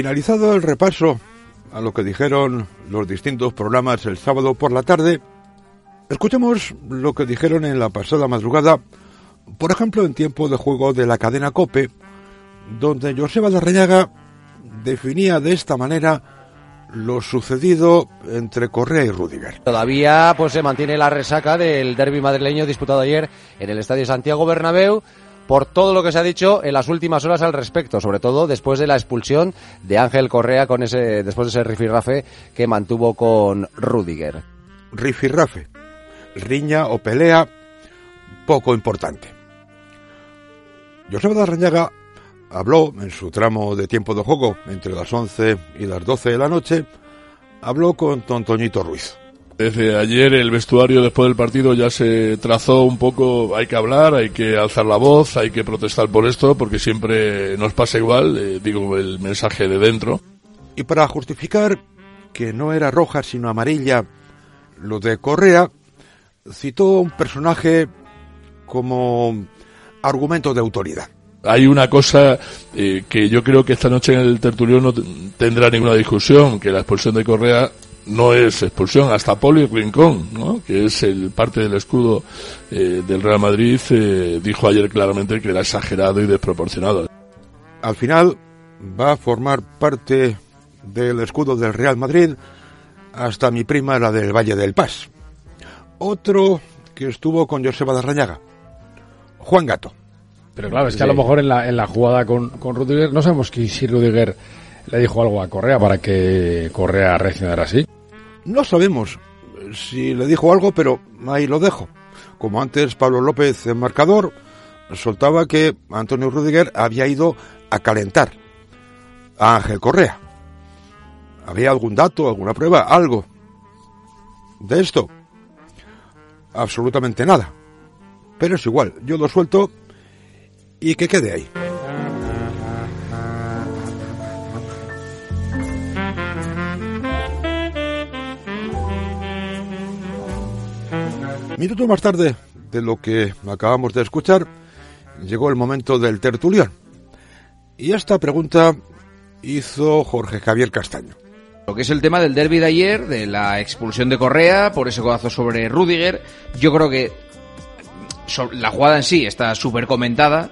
Speaker 14: Finalizado el repaso a lo que dijeron los distintos programas el sábado por la tarde, escuchemos lo que dijeron en la pasada madrugada, por ejemplo en tiempo de juego de la cadena Cope, donde Joseba Darreñaga definía de esta manera lo sucedido entre Correa y Rudiger.
Speaker 42: Todavía pues se mantiene la resaca del derby madrileño disputado ayer en el Estadio Santiago Bernabéu por todo lo que se ha dicho en las últimas horas al respecto, sobre todo después de la expulsión de Ángel Correa con ese después de ese rifirrafe que mantuvo con Rudiger.
Speaker 14: Rifirrafe, riña o pelea poco importante. Joseba Darreñaga habló en su tramo de tiempo de juego entre las 11 y las 12 de la noche, habló con Tontoñito Ruiz.
Speaker 28: Desde ayer el vestuario después del partido ya se trazó un poco, hay que hablar, hay que alzar la voz, hay que protestar por esto, porque siempre nos pasa igual, eh, digo el mensaje de dentro.
Speaker 14: Y para justificar que no era roja sino amarilla lo de Correa, citó un personaje como argumento de autoridad.
Speaker 28: Hay una cosa eh, que yo creo que esta noche en el tertulión no tendrá ninguna discusión, que la expulsión de Correa no es expulsión, hasta Poli Rincón, ¿no? que es el parte del escudo eh, del Real Madrid, eh, dijo ayer claramente que era exagerado y desproporcionado.
Speaker 14: Al final va a formar parte del escudo del Real Madrid hasta mi prima, la del Valle del Paz. Otro que estuvo con Joseba Darrañaga, Juan Gato.
Speaker 36: Pero claro, es que a lo mejor en la, en la jugada con, con Rudiger, no sabemos que si Rudiger le dijo algo a Correa para que Correa reaccionara así.
Speaker 14: No sabemos si le dijo algo, pero ahí lo dejo. Como antes Pablo López, en marcador, soltaba que Antonio Rudiger había ido a calentar a Ángel Correa. ¿Había algún dato, alguna prueba, algo de esto? Absolutamente nada. Pero es igual, yo lo suelto y que quede ahí. Minutos más tarde de lo que acabamos de escuchar, llegó el momento del tertulión. Y esta pregunta hizo Jorge Javier Castaño.
Speaker 43: Lo que es el tema del derby de ayer, de la expulsión de Correa por ese codazo sobre Rudiger, yo creo que la jugada en sí está súper comentada.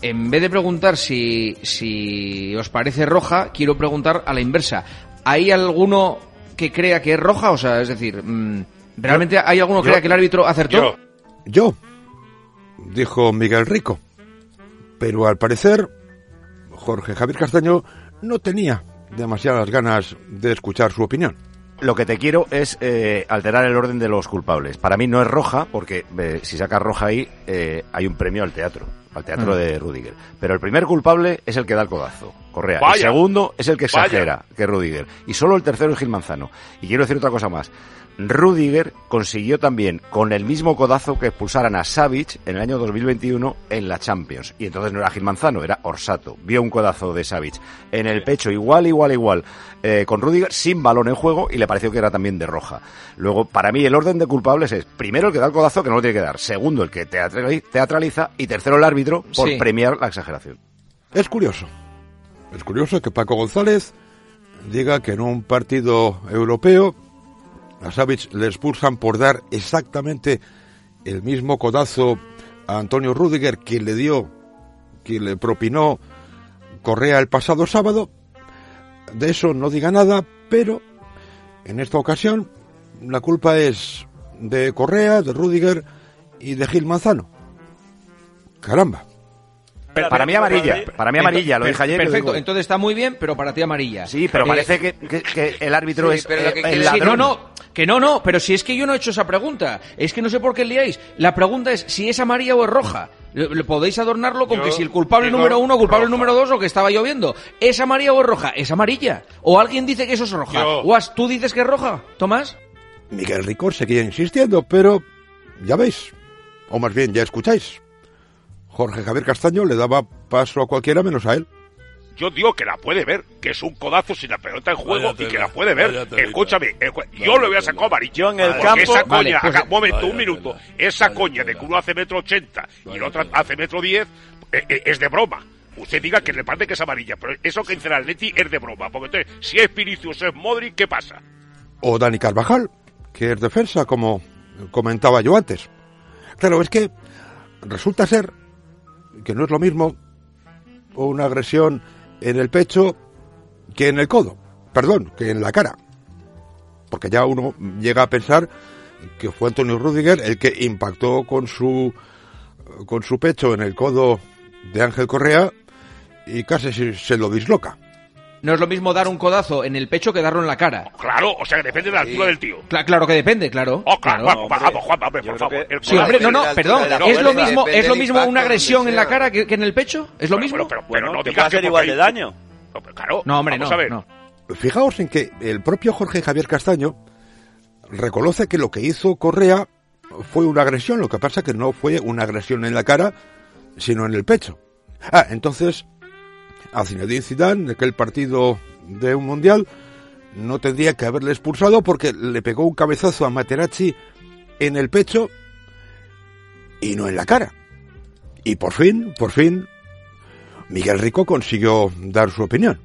Speaker 43: En vez de preguntar si, si os parece roja, quiero preguntar a la inversa. ¿Hay alguno que crea que es roja? O sea, es decir, mm, ¿realmente hay alguno que crea que el árbitro acertó?
Speaker 14: Yo, dijo Miguel Rico. Pero al parecer, Jorge Javier Castaño no tenía demasiadas ganas de escuchar su opinión.
Speaker 23: Lo que te quiero es eh, alterar el orden de los culpables. Para mí no es roja, porque eh, si sacas roja ahí, eh, hay un premio al teatro, al teatro
Speaker 14: Mm.
Speaker 23: de Rudiger. Pero el primer culpable es el que da el codazo. Correa. El segundo es el que
Speaker 44: Vaya.
Speaker 23: exagera, que es Rudiger. Y solo el tercero es Gil Manzano. Y quiero decir otra cosa más. Rudiger consiguió también con el mismo codazo que expulsaran a Savic en el año 2021 en la Champions. Y entonces no era Gil Manzano, era Orsato. Vio un codazo de Savic en el pecho, igual, igual, igual, eh, con Rudiger sin balón en juego y le pareció que era también de roja. Luego, para mí, el orden de culpables es primero el que da el codazo que no lo tiene que dar, segundo el que teatrali- teatraliza y tercero el árbitro por
Speaker 14: Sí.
Speaker 23: premiar la exageración.
Speaker 14: Es curioso. Es curioso que Paco González diga que en un partido europeo a Savic le expulsan por dar exactamente el mismo codazo a Antonio Rudiger que le dio, que le propinó Correa el pasado sábado. De eso no diga nada, pero en esta ocasión la culpa es de Correa, de Rudiger y de Gil Manzano. Caramba.
Speaker 23: Para mí amarilla, para mí amarilla, lo dije ayer.
Speaker 43: Perfecto,
Speaker 23: digo.
Speaker 43: entonces está muy bien, pero para ti amarilla.
Speaker 23: Sí, pero
Speaker 43: Eh,
Speaker 23: parece que, que- que el árbitro
Speaker 43: Sí,
Speaker 23: es
Speaker 43: pero
Speaker 23: eh,
Speaker 43: que
Speaker 23: el.
Speaker 43: No, no, que no, no, pero si es que yo no he hecho esa pregunta. Es que no sé por qué liáis. La pregunta es si es amarilla o es roja. Le- le podéis adornarlo con
Speaker 44: Yo
Speaker 43: que si el culpable número uno, culpable
Speaker 44: roja.
Speaker 43: número dos o que estaba lloviendo. ¿Es amarilla o es roja? Es amarilla. O alguien dice que eso es roja.
Speaker 14: Yo.
Speaker 43: Guas, ¿tú dices que es roja, Tomás?
Speaker 14: Miguel Ricor seguía insistiendo, pero ya veis, o más bien ya escucháis. Jorge Javier Castaño le daba paso a cualquiera menos a él.
Speaker 44: Yo digo que la puede ver, que es un codazo sin la pelota en juego y que la puede ver. Escúchame, eh, yo le voy a sacar amarillo.
Speaker 23: Yo en el
Speaker 44: Porque
Speaker 23: campo-
Speaker 44: Esa
Speaker 23: Vale,
Speaker 44: coña,
Speaker 23: pues-
Speaker 44: acá- un momento, un minuto. Esa coña de que uno hace metro ochenta y el otro hace metro diez, eh, eh, es de broma. Usted diga que le parece que es amarilla, pero eso que dice el Atleti es de broma. Porque entonces, si es Vinicius o es Modric, ¿qué pasa?
Speaker 14: O Dani Carvajal, que es defensa, como comentaba yo antes. Claro, es que resulta ser que no es lo mismo una agresión en el pecho que en el codo. Perdón, que en la cara. Porque ya uno llega a pensar que fue Antonio Rudiger el que impactó con su con su pecho en el codo de Ángel Correa y casi se, se lo disloca.
Speaker 43: No es lo mismo dar un codazo en el pecho que darlo en la cara.
Speaker 44: Claro, o sea, que depende de la altura del tío.
Speaker 43: Cla- claro que depende, claro.
Speaker 44: Oh, claro,
Speaker 43: Claro.
Speaker 44: vamos, vamos, hombre, por favor.
Speaker 43: Sí, hombre, no, no, perdón.
Speaker 44: No,
Speaker 43: ¿Es lo mismo, es lo mismo una agresión en la cara que, que en el pecho? ¿Es lo
Speaker 44: Pero,
Speaker 43: mismo?
Speaker 44: Pero, pero, bueno, no
Speaker 23: te
Speaker 44: digas que
Speaker 23: igual de daño.
Speaker 44: No, pero claro,
Speaker 43: No, hombre,
Speaker 44: vamos
Speaker 43: no,
Speaker 44: a ver.
Speaker 43: no.
Speaker 14: Fijaos en que el propio Jorge Javier Castaño reconoce que lo que hizo Correa fue una agresión, lo que pasa que no fue una agresión en la cara, sino en el pecho. Ah, entonces, a Zinedine Zidane, de aquel partido de un mundial, no tendría que haberle expulsado porque le pegó un cabezazo a Materazzi en el pecho y no en la cara. Y por fin, por fin, Miguel Rico consiguió dar su opinión.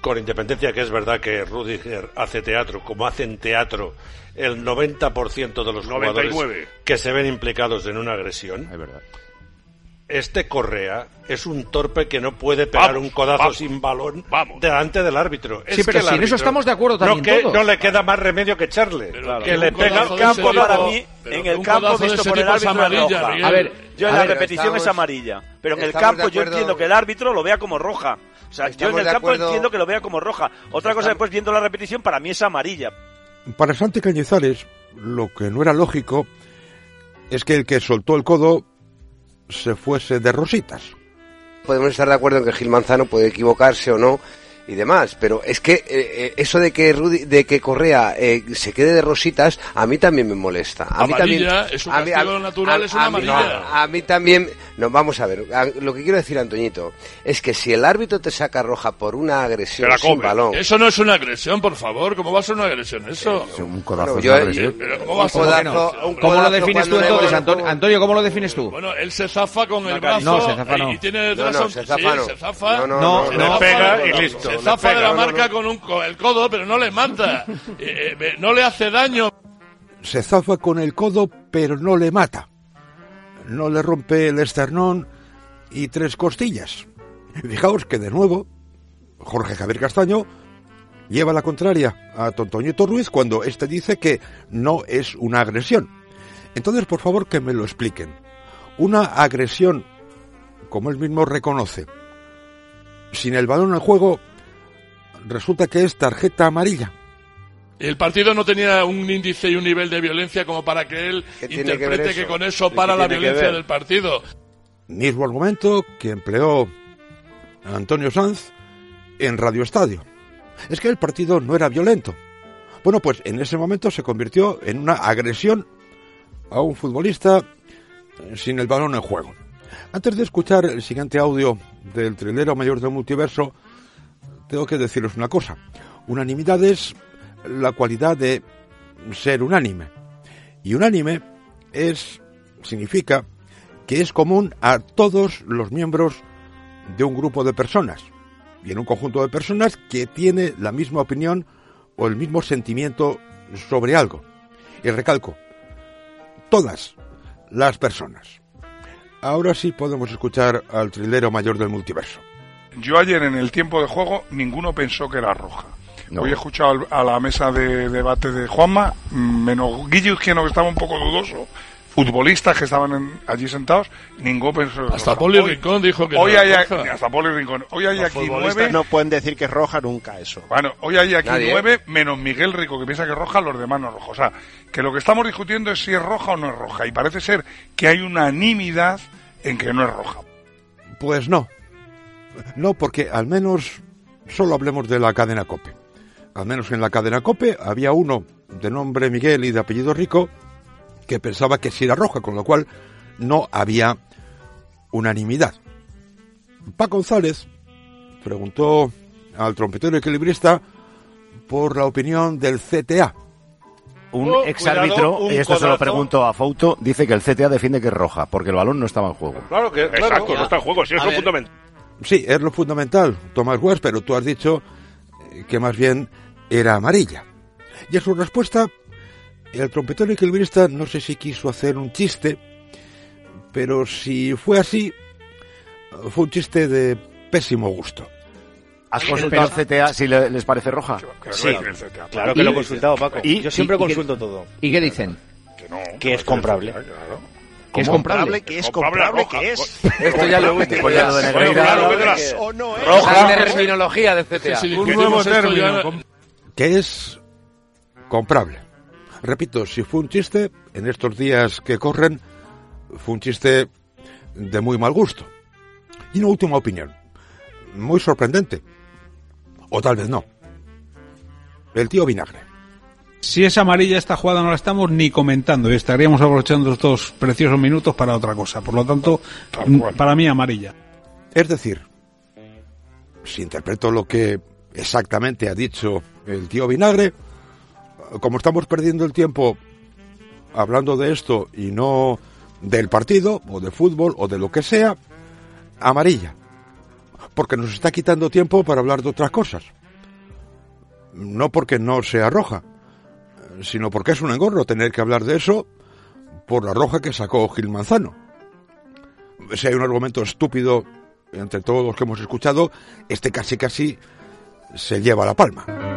Speaker 45: Con independencia que es verdad que Rudiger hace teatro, como hacen teatro el 90% de los
Speaker 44: 99.
Speaker 45: jugadores que se ven implicados en una agresión.
Speaker 23: Es verdad.
Speaker 45: Este Correa es un torpe que no puede pegar
Speaker 44: Vamos,
Speaker 45: un codazo
Speaker 44: vamos,
Speaker 45: sin balón delante del árbitro.
Speaker 43: Sí,
Speaker 45: Es
Speaker 43: pero
Speaker 45: que el
Speaker 43: si en eso estamos de acuerdo
Speaker 45: no,
Speaker 43: también
Speaker 45: que
Speaker 43: todos.
Speaker 45: no le queda más remedio que echarle. que le pega
Speaker 23: ese tipo- para mí, en el campo visto por el árbitro es
Speaker 45: amarilla,
Speaker 23: roja.
Speaker 45: Miguel.
Speaker 23: A ver, yo en la
Speaker 45: ver,
Speaker 23: repetición
Speaker 45: estamos-
Speaker 23: es amarilla, pero en el
Speaker 45: estamos
Speaker 23: campo yo entiendo que el árbitro lo vea como roja. O sea, yo en
Speaker 45: Estamos
Speaker 23: el campo
Speaker 45: acuerdo.
Speaker 23: entiendo que lo vea como roja. Otra cosa después viendo la repetición para mí es amarilla.
Speaker 14: Para Santi Cañizares, lo que no era lógico es que el que soltó el codo se fuese de rositas.
Speaker 46: Podemos estar de acuerdo en que Gil Manzano puede equivocarse o no y demás, pero es que eh, eh, eso de que Rudy, de que Correa eh, se quede de rositas a mí también me molesta. A mí también,
Speaker 28: es un
Speaker 46: a mí-
Speaker 28: castigo
Speaker 46: a-
Speaker 28: natural,
Speaker 46: a-
Speaker 28: es una amarilla.
Speaker 46: A mí también, no, vamos a ver, a- lo que quiero decir, Antoñito, es que si el árbitro te saca roja por una agresión sin balón,
Speaker 28: Eso no es una agresión, por favor. ¿Cómo va a ser una agresión eso?
Speaker 14: un
Speaker 46: codazo es una agresión.
Speaker 28: Pero ¿cómo va a
Speaker 46: Un
Speaker 28: ser?
Speaker 46: codazo-
Speaker 28: ¿Cómo
Speaker 46: un
Speaker 28: no?
Speaker 43: ¿Cómo lo defines tú entonces, Antonio? Antonio, ¿cómo lo defines tú?
Speaker 28: Bueno, él se zafa con el
Speaker 43: No,
Speaker 28: brazo
Speaker 43: no, se zafa
Speaker 28: y-
Speaker 43: no.
Speaker 28: y tiene
Speaker 46: No,
Speaker 28: detrás
Speaker 46: no,
Speaker 28: un-
Speaker 46: se
Speaker 28: sí,
Speaker 46: zafa no.
Speaker 28: se zafa.
Speaker 46: No, no,
Speaker 43: no, no.
Speaker 44: pega y
Speaker 28: no,
Speaker 44: listo,
Speaker 28: Se zafa
Speaker 44: pega,
Speaker 28: de la
Speaker 44: no, no,
Speaker 28: marca
Speaker 44: no.
Speaker 28: con, un, el codo, pero no le mata. (laughs) Eh, eh, no le hace daño.
Speaker 14: Se zafa con el codo, pero no le mata. No le rompe el esternón y tres costillas. Fijaos que de nuevo, Jorge Javier Castaño lleva la contraria a Tontoñito Ruiz cuando éste dice que no es una agresión. Entonces, por favor, que me lo expliquen. Una agresión, como él mismo reconoce, sin el balón en juego, resulta que es tarjeta amarilla.
Speaker 28: El partido no tenía un índice y un nivel de violencia como para que él
Speaker 46: ¿Qué tiene que ver
Speaker 28: interprete que, con eso
Speaker 46: ¿Qué
Speaker 28: para la violencia del partido.
Speaker 14: Mismo argumento que empleó Antonio Sanz en Radio Estadio. Es que el partido no era violento. Bueno, pues en ese momento se convirtió en una agresión a un futbolista sin el balón en juego. Antes de escuchar el siguiente audio del trilero mayor del multiverso, tengo que deciros una cosa. Unanimidad es la cualidad de ser unánime. Y unánime es, significa que es común a todos los miembros de un grupo de personas y en un conjunto de personas que tiene la misma opinión o el mismo sentimiento sobre algo. Y recalco, todas las personas. Ahora sí podemos escuchar al trilero mayor del multiverso.
Speaker 24: Yo ayer en el tiempo de juego ninguno pensó que era roja. Hoy he escuchado al- a la mesa de debate de Juanma, menos Guillo Izquierdo que estaba un poco dudoso, futbolistas que estaban en- allí sentados, ninguno pensó
Speaker 28: Hasta. Poli Rincón dijo que
Speaker 24: hoy
Speaker 28: no
Speaker 24: hay
Speaker 28: roja.
Speaker 24: hasta Poli Rincón. Hoy hay
Speaker 47: Los
Speaker 24: aquí nueve.
Speaker 47: no pueden decir que es roja nunca eso.
Speaker 24: Bueno, hoy hay aquí
Speaker 47: Nadie, ¿eh?
Speaker 24: nueve, menos Miguel Rico, que piensa que es roja, los demás no roja. O sea, que lo que estamos discutiendo es si es roja o no es roja. Y parece ser que hay unanimidad en que no es roja.
Speaker 14: Pues no. No, porque al menos solo hablemos de la cadena Cope. Al menos en la cadena Cope había uno de nombre Miguel y de apellido Rico que pensaba que sí era roja, con lo cual no había unanimidad. Paco González preguntó al trompetero equilibrista por la opinión del CTA.
Speaker 23: Un
Speaker 14: Oh,
Speaker 23: exárbitro, y esto se lo pregunto a Fouto, dice que el CTA defiende que es roja, porque el balón no estaba en juego.
Speaker 45: Claro que, claro.
Speaker 44: Exacto, no está en juego, si es
Speaker 45: A
Speaker 44: lo fundamental.
Speaker 14: Sí, es lo fundamental, Tomás West, pero tú has dicho que más bien era amarilla. Y en su respuesta, el trompetero equilibrista no sé si quiso hacer un chiste, pero si fue así, fue un chiste de pésimo gusto.
Speaker 23: ¿Has consultado al CTA si le- les parece roja?
Speaker 47: Sí, claro que lo he consultado, Paco.
Speaker 23: ¿Y?
Speaker 47: Yo siempre
Speaker 23: ¿Y- y qué-
Speaker 47: consulto todo.
Speaker 43: ¿Y qué dicen?
Speaker 47: Que es comprable.
Speaker 43: Que es comprable.
Speaker 47: Que es
Speaker 43: Comprable
Speaker 47: que es.
Speaker 23: Esto ya lo último, ya lo de Negreira.
Speaker 47: claro,
Speaker 23: de-
Speaker 47: no es.
Speaker 23: Roja.
Speaker 47: Esa
Speaker 23: terminología del CTA.
Speaker 24: Un
Speaker 28: que
Speaker 24: nuevo término.
Speaker 14: Que es comprable. Repito, si fue un chiste, en estos días que corren, fue un chiste de muy mal gusto. Y una última opinión, muy sorprendente, o tal vez no. El tío Vinagre.
Speaker 48: Si es amarilla esta jugada no la estamos ni comentando y estaríamos aprovechando estos preciosos minutos para otra cosa. Por lo tanto, para mí amarilla.
Speaker 14: Es decir, si interpreto lo que exactamente ha dicho el tío Vinagre, como estamos perdiendo el tiempo hablando de esto y no del partido o de fútbol o de lo que sea, amarilla. Porque nos está quitando tiempo para hablar de otras cosas. No porque no sea roja, sino porque es un engorro tener que hablar de eso por la roja que sacó Gil Manzano. Si hay un argumento estúpido entre todos los que hemos escuchado, este casi casi se lleva la palma.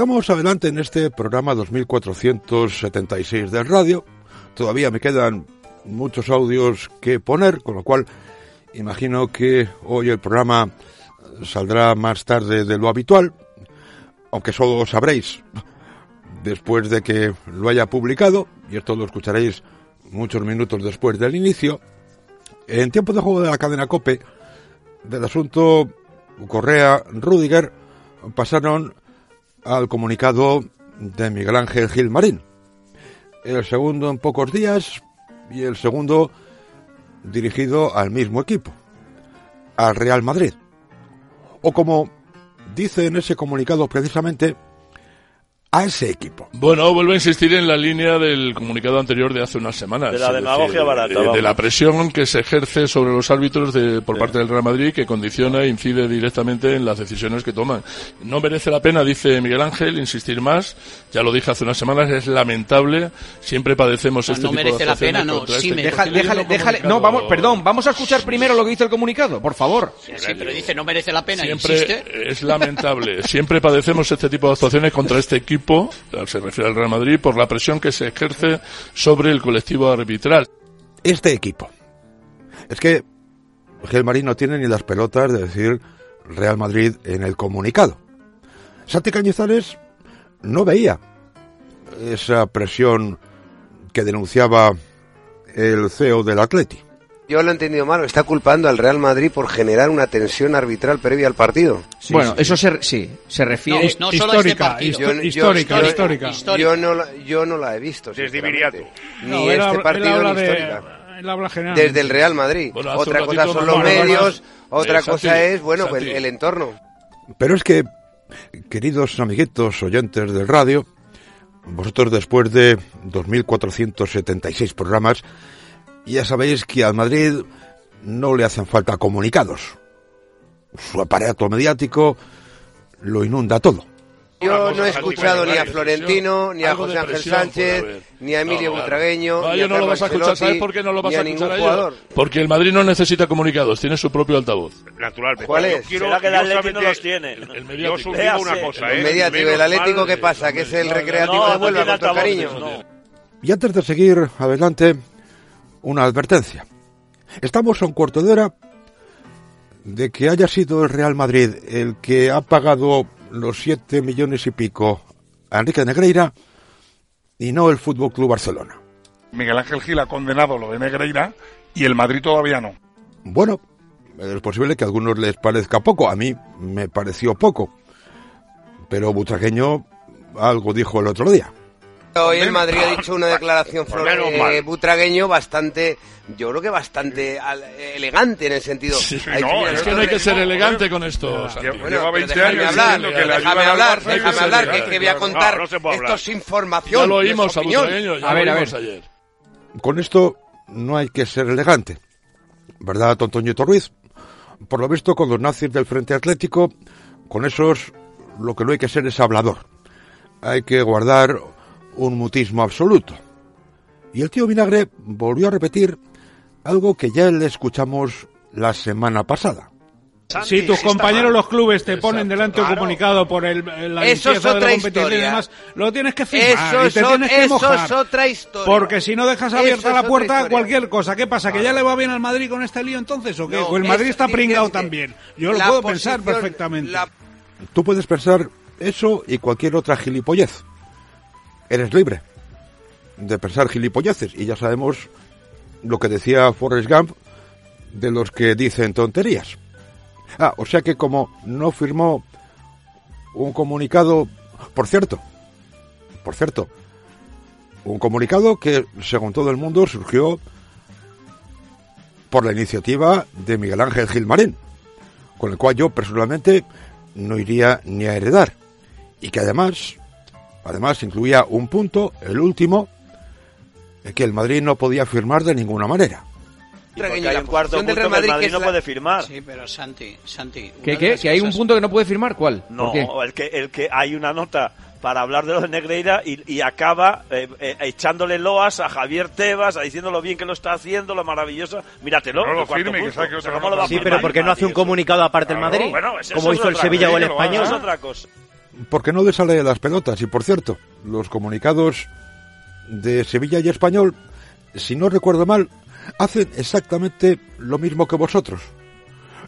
Speaker 14: Sigamos adelante en este programa 2476 del radio. Todavía me quedan muchos audios que poner, con lo cual imagino que hoy el programa saldrá más tarde de lo habitual, aunque solo lo sabréis después de que lo haya publicado, y esto lo escucharéis muchos minutos después del inicio. En tiempo de juego de la cadena Cope, del asunto Correa-Rudiger, pasaron al comunicado de Miguel Ángel Gilmarín. El segundo en pocos días y el segundo dirigido al mismo equipo, al Real Madrid. O como dice en ese comunicado precisamente, a ese equipo.
Speaker 28: Bueno, vuelvo a insistir en la línea del comunicado anterior de hace unas semanas.
Speaker 45: De la demagogia
Speaker 28: decir,
Speaker 45: barata,
Speaker 28: De, de la presión que se ejerce sobre los árbitros de, por parte del Real Madrid que condiciona e incide directamente en las decisiones que toman. No merece la pena, dice Miguel Ángel, insistir más. Ya lo dije hace unas semanas, es lamentable. Siempre padecemos este
Speaker 43: no
Speaker 28: tipo
Speaker 43: merece
Speaker 28: de
Speaker 43: la
Speaker 28: actuaciones
Speaker 43: pena, no, sí
Speaker 28: este
Speaker 43: me- déjale, déjale,
Speaker 28: comunicado.
Speaker 43: no, vamos, perdón, vamos a escuchar primero lo que dice el comunicado, por favor.
Speaker 49: Sí, pero dice no merece la pena,
Speaker 28: Siempre
Speaker 49: insiste.
Speaker 28: es lamentable. Siempre padecemos este tipo de actuaciones contra este equipo, se refiere al Real Madrid, por la presión que se ejerce sobre el colectivo arbitral.
Speaker 14: Este equipo. Es que Gelmarín no tiene ni las pelotas de decir Real Madrid en el comunicado. Santi Cañizares no veía esa presión que denunciaba el CEO del Atleti.
Speaker 46: Yo lo he entendido mal, está culpando al Real Madrid por generar una tensión arbitral previa al partido.
Speaker 43: bueno, eso se, sí, se refiere...
Speaker 49: No, no solo a este partido.
Speaker 46: Yo- yo-
Speaker 48: histórica,
Speaker 46: yo-
Speaker 48: histórica.
Speaker 46: Yo no, la, yo no la he visto.
Speaker 44: Desde.
Speaker 46: Ni
Speaker 48: No,
Speaker 46: este
Speaker 48: él
Speaker 46: partido ni
Speaker 48: de-
Speaker 46: histórica.
Speaker 48: él habla general.
Speaker 46: Desde el Real Madrid.
Speaker 28: Bueno,
Speaker 46: otra cosa son los medios,
Speaker 28: más.
Speaker 46: otra
Speaker 28: Eh,
Speaker 46: cosa es, bueno, pues el entorno.
Speaker 14: Pero es que, queridos amiguitos oyentes del radio, vosotros después de 2.476 programas, ya sabéis que al Madrid no le hacen falta comunicados. Su aparato mediático lo inunda todo.
Speaker 46: Yo no he escuchado ni a Florentino, ni a José Ángel Sánchez, ni a Emilio
Speaker 28: No.
Speaker 46: Butragueño,
Speaker 28: No,
Speaker 46: ni
Speaker 28: yo
Speaker 46: a
Speaker 28: no lo vas a escuchar. ¿Sabes por qué no lo vas
Speaker 46: ni
Speaker 28: a escuchar a? Porque el Madrid no necesita comunicados, tiene su propio altavoz.
Speaker 44: Naturalmente.
Speaker 46: ¿Cuál
Speaker 44: Yo
Speaker 46: es?
Speaker 44: quiero-
Speaker 45: ¿Será que el
Speaker 44: yo
Speaker 45: Atleti no los tiene?
Speaker 28: El
Speaker 44: Yo
Speaker 28: mediático.
Speaker 44: os
Speaker 45: Léase,
Speaker 44: una cosa,
Speaker 46: El
Speaker 44: ¿eh?
Speaker 46: mediático, el Atlético, ¿qué pasa? Que es el recreativo de Huelva, con todo el cariño.
Speaker 14: Y antes de seguir adelante, una advertencia. Estamos a un cuarto de hora de que haya sido el Real Madrid el que ha pagado los siete millones y pico a Enrique Negreira y no el Fútbol Club Barcelona.
Speaker 24: Miguel Ángel Gil ha condenado lo de Negreira y el Madrid todavía no.
Speaker 14: Bueno, es posible que a algunos les parezca poco, a mí me pareció poco, pero Butragueño algo dijo el otro día.
Speaker 46: Hoy el Madrid ha dicho una declaración
Speaker 44: Pues
Speaker 46: eh, butragueño bastante, yo creo que bastante al- elegante en el sentido. Dicho,
Speaker 44: no,
Speaker 28: Es que no hay que ser elegante con esto. Santi.
Speaker 24: Lleva
Speaker 46: Bueno, pero
Speaker 24: 20
Speaker 46: déjame
Speaker 24: años
Speaker 46: hablar,
Speaker 24: diciendo que le
Speaker 46: déjame hablar, déjame
Speaker 24: que
Speaker 46: hablar, que, que voy a contar.
Speaker 44: No, no
Speaker 46: Esto información.
Speaker 28: Ya lo oímos a. Butragueño, ya
Speaker 43: A
Speaker 28: lo
Speaker 43: ver, a
Speaker 28: oímos
Speaker 43: ver.
Speaker 28: ayer.
Speaker 14: Con esto no hay que ser elegante, ¿verdad, Tontoñito Ruiz? Por lo visto, con los nazis del Frente Atlético, con esos lo que no hay que ser es hablador. Hay que guardar un mutismo absoluto. Y el tío Vinagre volvió a repetir algo que ya le escuchamos la semana pasada.
Speaker 48: Si tus compañeros los clubes te ponen delante un comunicado por el, la
Speaker 46: Eso es
Speaker 48: de la competición y demás, lo tienes que firmar
Speaker 46: Eso
Speaker 48: y te tienes que
Speaker 46: eso
Speaker 48: mojar.
Speaker 46: es otra historia.
Speaker 48: Porque si no dejas abierta la puerta a cualquier cosa, ¿qué pasa? ¿Que ya le va bien al Madrid con este lío entonces o qué?
Speaker 46: No,
Speaker 48: o el Madrid está pringado también. Yo lo puedo pensar perfectamente.
Speaker 46: la-
Speaker 14: Tú puedes pensar eso y cualquier otra gilipollez. Eres libre de pensar gilipolleces y ya sabemos lo que decía Forrest Gump de los que dicen tonterías. Ah, o sea que como no firmó un comunicado, por cierto, por cierto, un comunicado que según todo el mundo surgió por la iniciativa de Miguel Ángel Gilmarín, con el cual yo personalmente no iría ni a heredar y que además además incluía un punto, el último, que el Madrid no podía firmar de ninguna manera.
Speaker 45: Porque hay un cuarto punto
Speaker 46: del
Speaker 45: que
Speaker 46: Real
Speaker 45: el
Speaker 46: Madrid, que
Speaker 45: no
Speaker 46: la-
Speaker 45: puede firmar.
Speaker 49: Sí, pero Santi, Santi.
Speaker 43: ¿Qué, qué? ¿Que hay un punto que no puede firmar? ¿Cuál?
Speaker 45: No,
Speaker 43: ¿Por qué?
Speaker 45: el que, el que hay una nota para hablar de lo de Negreira y, y acaba eh, eh, echándole loas a Javier Tebas, a diciendo lo bien que lo está haciendo, lo maravilloso. Míratelo.
Speaker 24: No lo
Speaker 45: el
Speaker 24: firme, que que
Speaker 45: O sea,
Speaker 24: otra
Speaker 45: ¿cómo lo va a
Speaker 39: Sí, pero ¿por qué no hace un comunicado aparte el
Speaker 45: Claro,
Speaker 39: Madrid?
Speaker 45: bueno,
Speaker 39: como
Speaker 45: es
Speaker 39: hizo el Sevilla o el
Speaker 45: eso
Speaker 39: Español.
Speaker 45: es otra cosa.
Speaker 14: Porque no le sale las pelotas y por cierto, los comunicados de Sevilla y Español, si no recuerdo mal, hacen exactamente lo mismo que vosotros.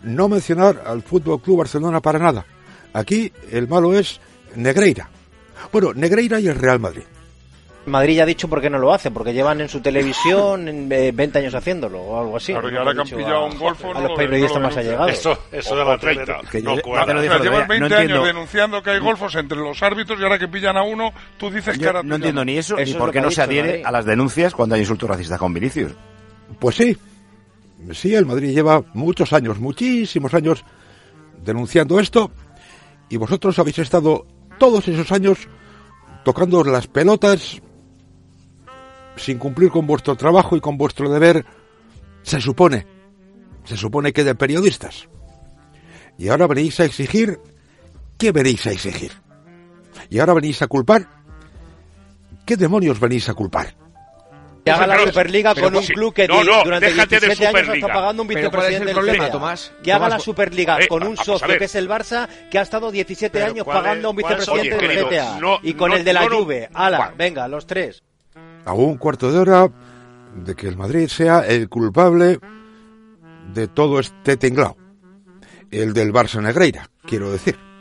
Speaker 14: No mencionar al Fútbol Club Barcelona para nada. Aquí el malo es Negreira. Bueno, Negreira y el Real Madrid.
Speaker 39: Madrid ya ha dicho por qué no lo hace, porque llevan en su televisión en, eh, 20 años haciéndolo o algo así.
Speaker 24: Claro, y
Speaker 39: ¿no?
Speaker 24: ahora que han pillado
Speaker 39: a-
Speaker 24: un golfo,
Speaker 39: a
Speaker 24: no
Speaker 39: los
Speaker 24: lo-
Speaker 39: periodistas
Speaker 24: no lo
Speaker 39: más allegados.
Speaker 45: Eso, eso de
Speaker 44: O
Speaker 45: la
Speaker 44: 30.
Speaker 45: tele-
Speaker 39: Que
Speaker 44: No
Speaker 39: yo- lo
Speaker 24: llevan
Speaker 39: día,
Speaker 24: 20
Speaker 39: no
Speaker 24: años
Speaker 39: entiendo.
Speaker 24: denunciando que hay golfos entre los árbitros y ahora que pillan a uno, tú dices que ahora
Speaker 39: no
Speaker 23: entiendo ni eso,
Speaker 39: Eso
Speaker 23: ni por qué no se adhiere a las denuncias cuando hay insultos racistas con Vinicius.
Speaker 14: Pues sí, sí, el Madrid lleva muchos años, muchísimos años denunciando esto y vosotros habéis estado todos esos años tocando las pelotas sin cumplir con vuestro trabajo y con vuestro deber, se supone, se supone que de periodistas. Y ahora venís a exigir, ¿qué venís a exigir? Y ahora venís a culpar, ¿qué demonios venís a culpar?
Speaker 50: Que haga la Superliga
Speaker 44: pero
Speaker 50: con un
Speaker 44: sí.
Speaker 50: club que
Speaker 44: No,
Speaker 50: di-
Speaker 44: no,
Speaker 50: durante
Speaker 44: déjate de
Speaker 50: 17 años está pagando un
Speaker 44: Pero ¿cuál es
Speaker 50: vicepresidente
Speaker 44: el
Speaker 50: del
Speaker 44: problema. Tomás?
Speaker 50: Que haga
Speaker 44: Tomás,
Speaker 50: la Superliga
Speaker 44: eh,
Speaker 50: con un socio que es el Barça, que ha estado 17
Speaker 44: Pero
Speaker 50: años
Speaker 44: ¿cuál es-
Speaker 50: pagando a un vicepresidente del CTA.
Speaker 44: no-
Speaker 50: y con
Speaker 44: no-
Speaker 50: el de la Juve. Ala, venga, los tres.
Speaker 14: A un cuarto de hora de que el Madrid sea el culpable de todo este tinglao. El del Barça Negreira, quiero decir.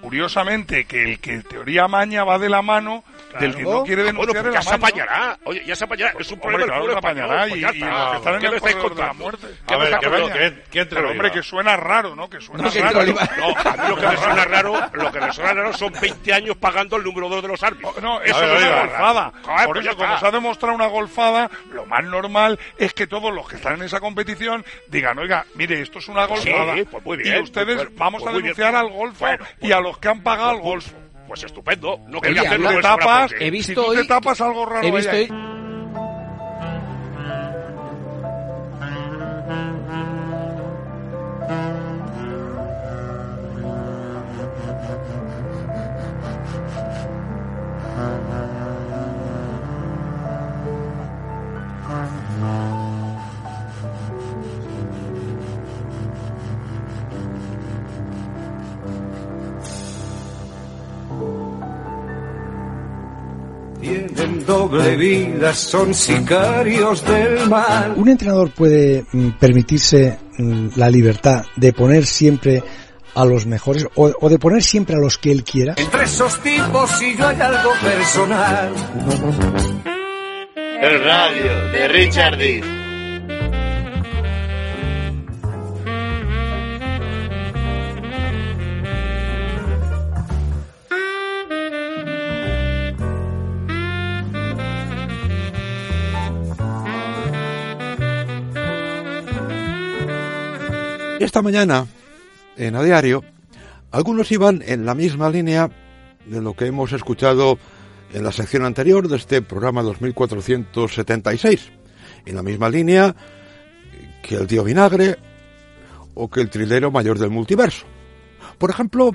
Speaker 24: Curiosamente, que el que teoría maña va de la mano del que no quiere
Speaker 44: Ah, bueno,
Speaker 24: denunciar
Speaker 44: pues ya
Speaker 24: el
Speaker 44: se apañará. Oye, ya se apañará. Es un
Speaker 24: Hombre,
Speaker 44: problema
Speaker 24: claro
Speaker 44: del
Speaker 24: que
Speaker 44: fútbol
Speaker 24: se apañará
Speaker 44: español,
Speaker 24: y,
Speaker 44: pues
Speaker 24: y
Speaker 44: ya
Speaker 24: los
Speaker 44: está.
Speaker 24: que están en
Speaker 44: ¿Qué
Speaker 24: el de la muerte.
Speaker 44: ¿Qué me estáis contando?
Speaker 24: Pero hombre, que suena raro, ¿no? Que suena
Speaker 44: No, que
Speaker 24: raro.
Speaker 44: no, a mí lo que me suena raro, lo que me suena raro son 20 años pagando el número 2 de los árbitros.
Speaker 24: No, eso
Speaker 44: me
Speaker 24: es una golfada.
Speaker 44: Joder,
Speaker 24: Por
Speaker 44: pues
Speaker 24: eso, como se ha demostrado una golfada, lo más normal es que todos los que están en esa competición digan, oiga, mire, esto es una golfada.
Speaker 44: Sí, pues muy bien,
Speaker 24: y ustedes
Speaker 44: pues, pues,
Speaker 24: vamos a denunciar al golfo
Speaker 44: Bueno,
Speaker 24: y a los que han pagado al golfo.
Speaker 44: Pues estupendo. No quería hacerlo
Speaker 24: te
Speaker 44: pues,
Speaker 24: tapas,
Speaker 43: He visto
Speaker 24: si tú te
Speaker 43: hoy-
Speaker 24: tapas algo raro
Speaker 43: he visto
Speaker 24: ahí.
Speaker 51: Tienen doble vida, son sicarios del mal.
Speaker 52: Un entrenador puede mm, permitirse mm, la libertad de poner siempre a los mejores o, o de poner siempre a los que él quiera.
Speaker 51: Entre esos tipos si yo hay algo personal.
Speaker 53: El radio de Richard D.
Speaker 14: Esta mañana, en A Diario, algunos iban en la misma línea de lo que hemos escuchado en la sección anterior de este programa 2476. En la misma línea que el tío Vinagre o que el trilero mayor del multiverso. Por ejemplo,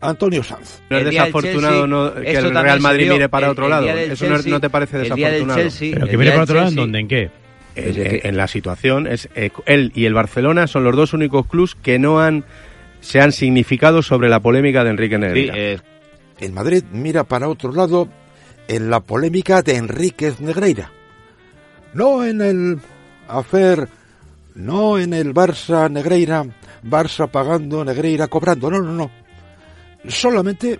Speaker 14: Antonio Sanz.
Speaker 38: No es desafortunado
Speaker 54: Chelsea,
Speaker 38: no- que el Real Madrid mire para
Speaker 54: el-
Speaker 38: otro
Speaker 54: el
Speaker 38: lado. Eso no,
Speaker 54: Chelsea,
Speaker 38: no te parece desafortunado.
Speaker 54: Chelsea,
Speaker 55: ¿Pero que mire para otro lado en dónde? ¿En qué?
Speaker 38: En la situación es eh, él y el Barcelona son los dos únicos clubs que no han se han significado sobre la polémica de Enrique Negreira.
Speaker 14: El Madrid mira para otro lado en la polémica de Enríquez Negreira. No en el afer, no en el Barça Negreira, Barça pagando, Negreira cobrando, no, no, no. Solamente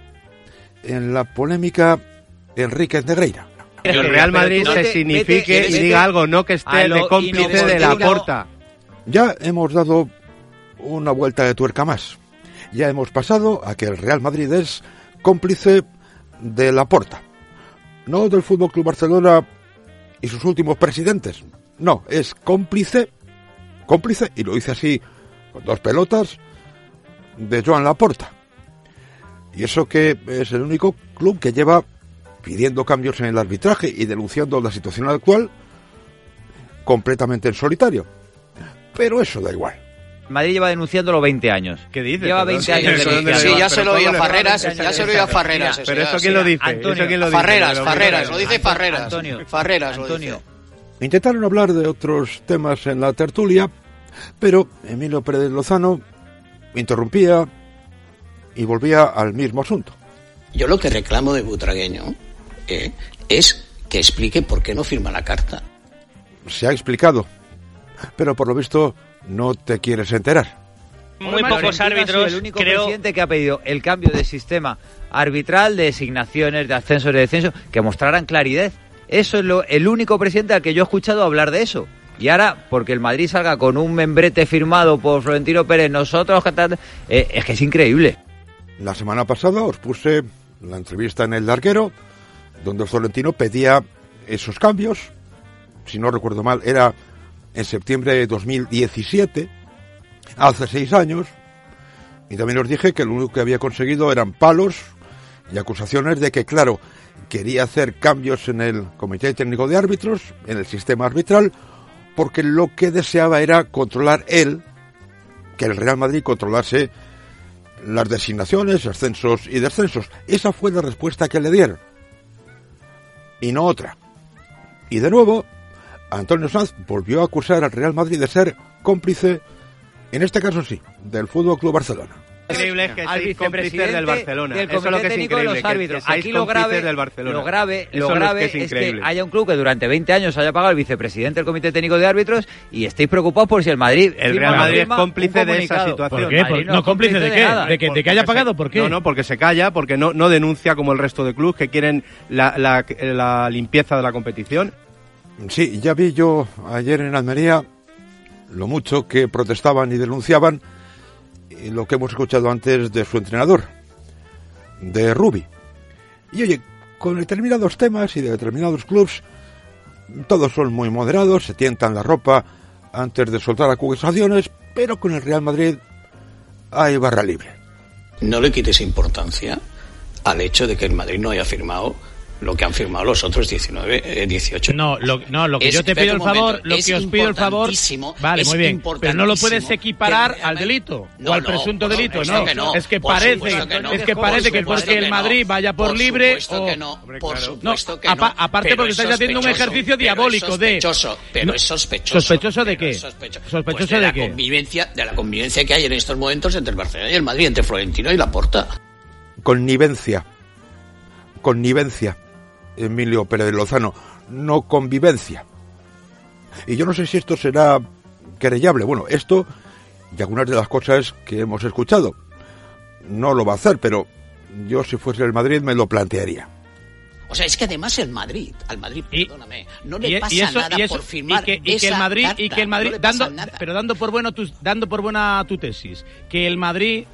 Speaker 14: en la polémica Enríquez Negreira.
Speaker 38: Que el Real Madrid se signifique y diga algo, no que esté de cómplice de la porta.
Speaker 14: Ya hemos dado una vuelta de tuerca más. Ya hemos pasado a que el Real Madrid es cómplice de la porta. No del Fútbol Club Barcelona y sus últimos presidentes. No, es cómplice, cómplice, y lo dice así con dos pelotas, de Joan Laporta. Y eso que es el único club que lleva pidiendo cambios en el arbitraje y denunciando la situación actual completamente en solitario. Pero eso da igual.
Speaker 54: Madrid lleva denunciándolo 20 años.
Speaker 38: ¿Qué dices?
Speaker 54: Lleva
Speaker 38: Pero
Speaker 54: 20
Speaker 38: sí,
Speaker 54: años
Speaker 38: eso
Speaker 54: de?
Speaker 49: Sí, ya se lo oí a
Speaker 38: ¿cómo le-
Speaker 49: Farreras, ya se lo oí a Farreras. eso
Speaker 38: Pero esto
Speaker 49: sí.
Speaker 38: quién lo dice,
Speaker 54: Antonio,
Speaker 38: ¿Eso quién lo dice?
Speaker 49: Farreras,
Speaker 38: Lo-
Speaker 49: Farreras, lo dice Farreras.
Speaker 54: Antonio,
Speaker 49: Farreras, lo
Speaker 54: Antonio.
Speaker 49: dice.
Speaker 14: Intentaron hablar de otros temas en la tertulia, pero Emilio Pérez Lozano interrumpía y volvía al mismo asunto.
Speaker 49: Yo lo que reclamo de Butragueño eh, es que explique por qué no firma la carta.
Speaker 14: Se ha explicado, pero por lo visto no te quieres enterar.
Speaker 54: Muy pocos árbitros. El único presidente que ha pedido el cambio de sistema arbitral, de designaciones, de ascensos, de descensos, que mostraran claridad. Eso es lo, el único presidente al que yo he escuchado hablar de eso. Y ahora, porque el Madrid salga con un membrete firmado por Florentino Pérez, nosotros, eh, es que es increíble.
Speaker 14: La semana pasada os puse la entrevista en El Larguero, donde Florentino pedía esos cambios. Si no recuerdo mal, era en septiembre de 2017, hace seis años. Y también os dije que lo único que había conseguido eran palos y acusaciones de que, claro, quería hacer cambios en el Comité Técnico de Árbitros, en el sistema arbitral, porque lo que deseaba era controlar él, que el Real Madrid controlase las designaciones, ascensos y descensos. Esa fue la respuesta que le dieron. Y no otra. Y de nuevo, Antonio Sanz volvió a acusar al Real Madrid de ser cómplice, en este caso sí, del Fútbol Club Barcelona.
Speaker 54: Increíble es que
Speaker 38: al vicepresidente
Speaker 54: cómplices
Speaker 38: del Barcelona.
Speaker 54: del
Speaker 38: Eso es lo
Speaker 54: comité
Speaker 38: que es
Speaker 54: técnico de
Speaker 38: increíble,
Speaker 54: los árbitros.
Speaker 38: que
Speaker 54: Aquí lo grave,
Speaker 38: del Barcelona.
Speaker 54: lo grave,
Speaker 38: Eso
Speaker 54: lo
Speaker 38: es
Speaker 54: grave
Speaker 38: que
Speaker 54: es,
Speaker 38: es
Speaker 54: que haya un club que durante 20 años haya pagado el vicepresidente del comité técnico de árbitros y estéis preocupados por si el Madrid
Speaker 38: El Real
Speaker 54: no
Speaker 38: Madrid es cómplice de esa situación.
Speaker 54: ¿Por qué? Por-
Speaker 38: Madrid
Speaker 54: no, cómplice de qué? ¿De que- de que haya pagado? ¿Por qué?
Speaker 38: No, no, porque se calla, porque no, no denuncia como el resto de clubes que quieren la, la- la limpieza de la competición.
Speaker 14: Sí, ya vi yo ayer en Almería lo mucho que protestaban y denunciaban lo que hemos escuchado antes de su entrenador, de Rubi. Y oye, con determinados temas y de determinados clubs, todos son muy moderados, se tientan la ropa antes de soltar acusaciones, pero con el Real Madrid hay barra libre.
Speaker 49: No le quites importancia al hecho de que el Madrid no haya firmado lo que han firmado los otros 19, eh, 18.
Speaker 56: No, lo, no, lo que
Speaker 49: Es-
Speaker 56: yo te pido el favor, lo que os pido el favor, vale,
Speaker 49: es
Speaker 56: muy bien, pero no lo puedes equiparar
Speaker 49: que-
Speaker 56: al delito
Speaker 49: No,
Speaker 56: o al presunto delito, no.
Speaker 49: que no,
Speaker 56: es que
Speaker 49: por
Speaker 56: parece,
Speaker 49: que no,
Speaker 56: es que parece que porque el Madrid vaya por,
Speaker 49: por
Speaker 56: libre
Speaker 49: supuesto
Speaker 56: o
Speaker 49: que no, por supuesto que
Speaker 56: apa-
Speaker 49: no,
Speaker 56: aparte porque
Speaker 49: es
Speaker 56: estáis haciendo un ejercicio diabólico de
Speaker 49: sospechoso, pero es sospechoso.
Speaker 56: ¿Sospechoso de
Speaker 49: pero
Speaker 56: qué?
Speaker 49: es sospechoso.
Speaker 56: ¿Sospechoso
Speaker 49: Pues de, la
Speaker 56: qué?
Speaker 49: convivencia, de la convivencia que hay en estos momentos entre el Barcelona y el Madrid, entre Florentino y Laporta.
Speaker 14: Connivencia. Connivencia. Emilio Pérez Lozano. No convivencia. Y yo no sé si esto será querellable. Bueno, esto y algunas de las cosas que hemos escuchado. No lo va a hacer, pero yo si fuese el Madrid me lo plantearía.
Speaker 49: O sea, es que además el Madrid, al Madrid, perdóname, no le
Speaker 56: y,
Speaker 49: pasa
Speaker 56: y eso,
Speaker 49: nada
Speaker 56: y eso-
Speaker 49: por firmar
Speaker 56: y que, y que el Madrid y que el Madrid
Speaker 49: no
Speaker 56: dando
Speaker 49: nada.
Speaker 56: pero dando por bueno tu, dando por buena tu tesis que el Madrid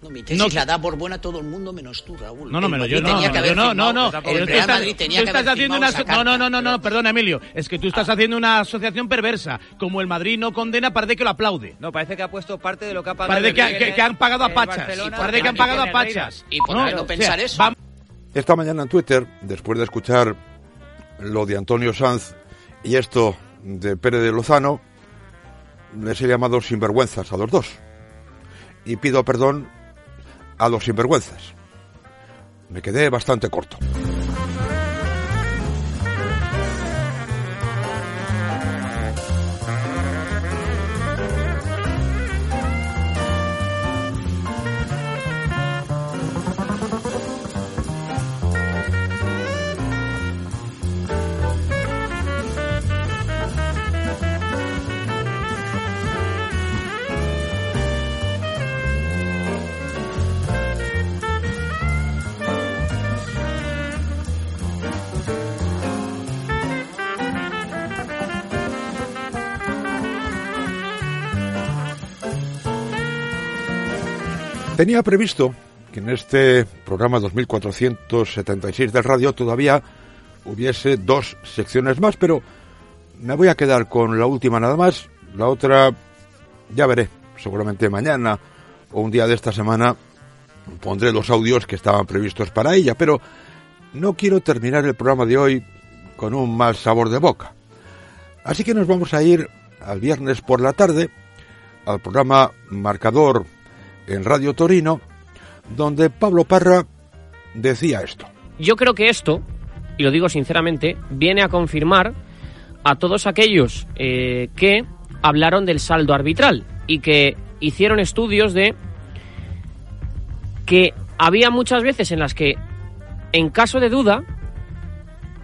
Speaker 49: No, mi tesis
Speaker 56: no-
Speaker 49: la da por buena todo el mundo menos tú, Raúl.
Speaker 56: no, no,
Speaker 49: El
Speaker 56: me lo
Speaker 49: Madrid
Speaker 56: yo no, yo no, no, no.
Speaker 49: El Real Madrid tenía que
Speaker 56: estás
Speaker 49: haber
Speaker 56: haciendo una no, no, no, no, no, perdona, Emilio, es que tú estás haciendo una asociación perversa. Como el Madrid no condena, parece que lo aplaude.
Speaker 54: No, parece que ha puesto parte de lo que ha pagado.
Speaker 56: Parece
Speaker 54: el
Speaker 56: que, han pagado a pachas. Parece que han pagado a pachas.
Speaker 49: ¿Y por no pensar eso?
Speaker 14: Esta mañana en Twitter, después de escuchar lo de Antonio Sanz y esto de Pérez de Lozano, les he llamado sinvergüenzas a los dos. Y pido perdón a los sinvergüenzas. Me quedé bastante corto. Tenía previsto que en este programa 2476 del radio todavía hubiese dos secciones más, pero me voy a quedar con la última nada más. La otra ya veré, seguramente mañana o un día de esta semana pondré los audios que estaban previstos para ella, pero no quiero terminar el programa de hoy con un mal sabor de boca. Así que nos vamos a ir al viernes por la tarde al programa Marcador en Radio Torino, donde Pablo Parra decía esto.
Speaker 57: Yo creo que esto, y lo digo sinceramente, viene a confirmar a todos aquellos eh, que hablaron del saldo arbitral y que hicieron estudios de que había muchas veces en las que, en caso de duda,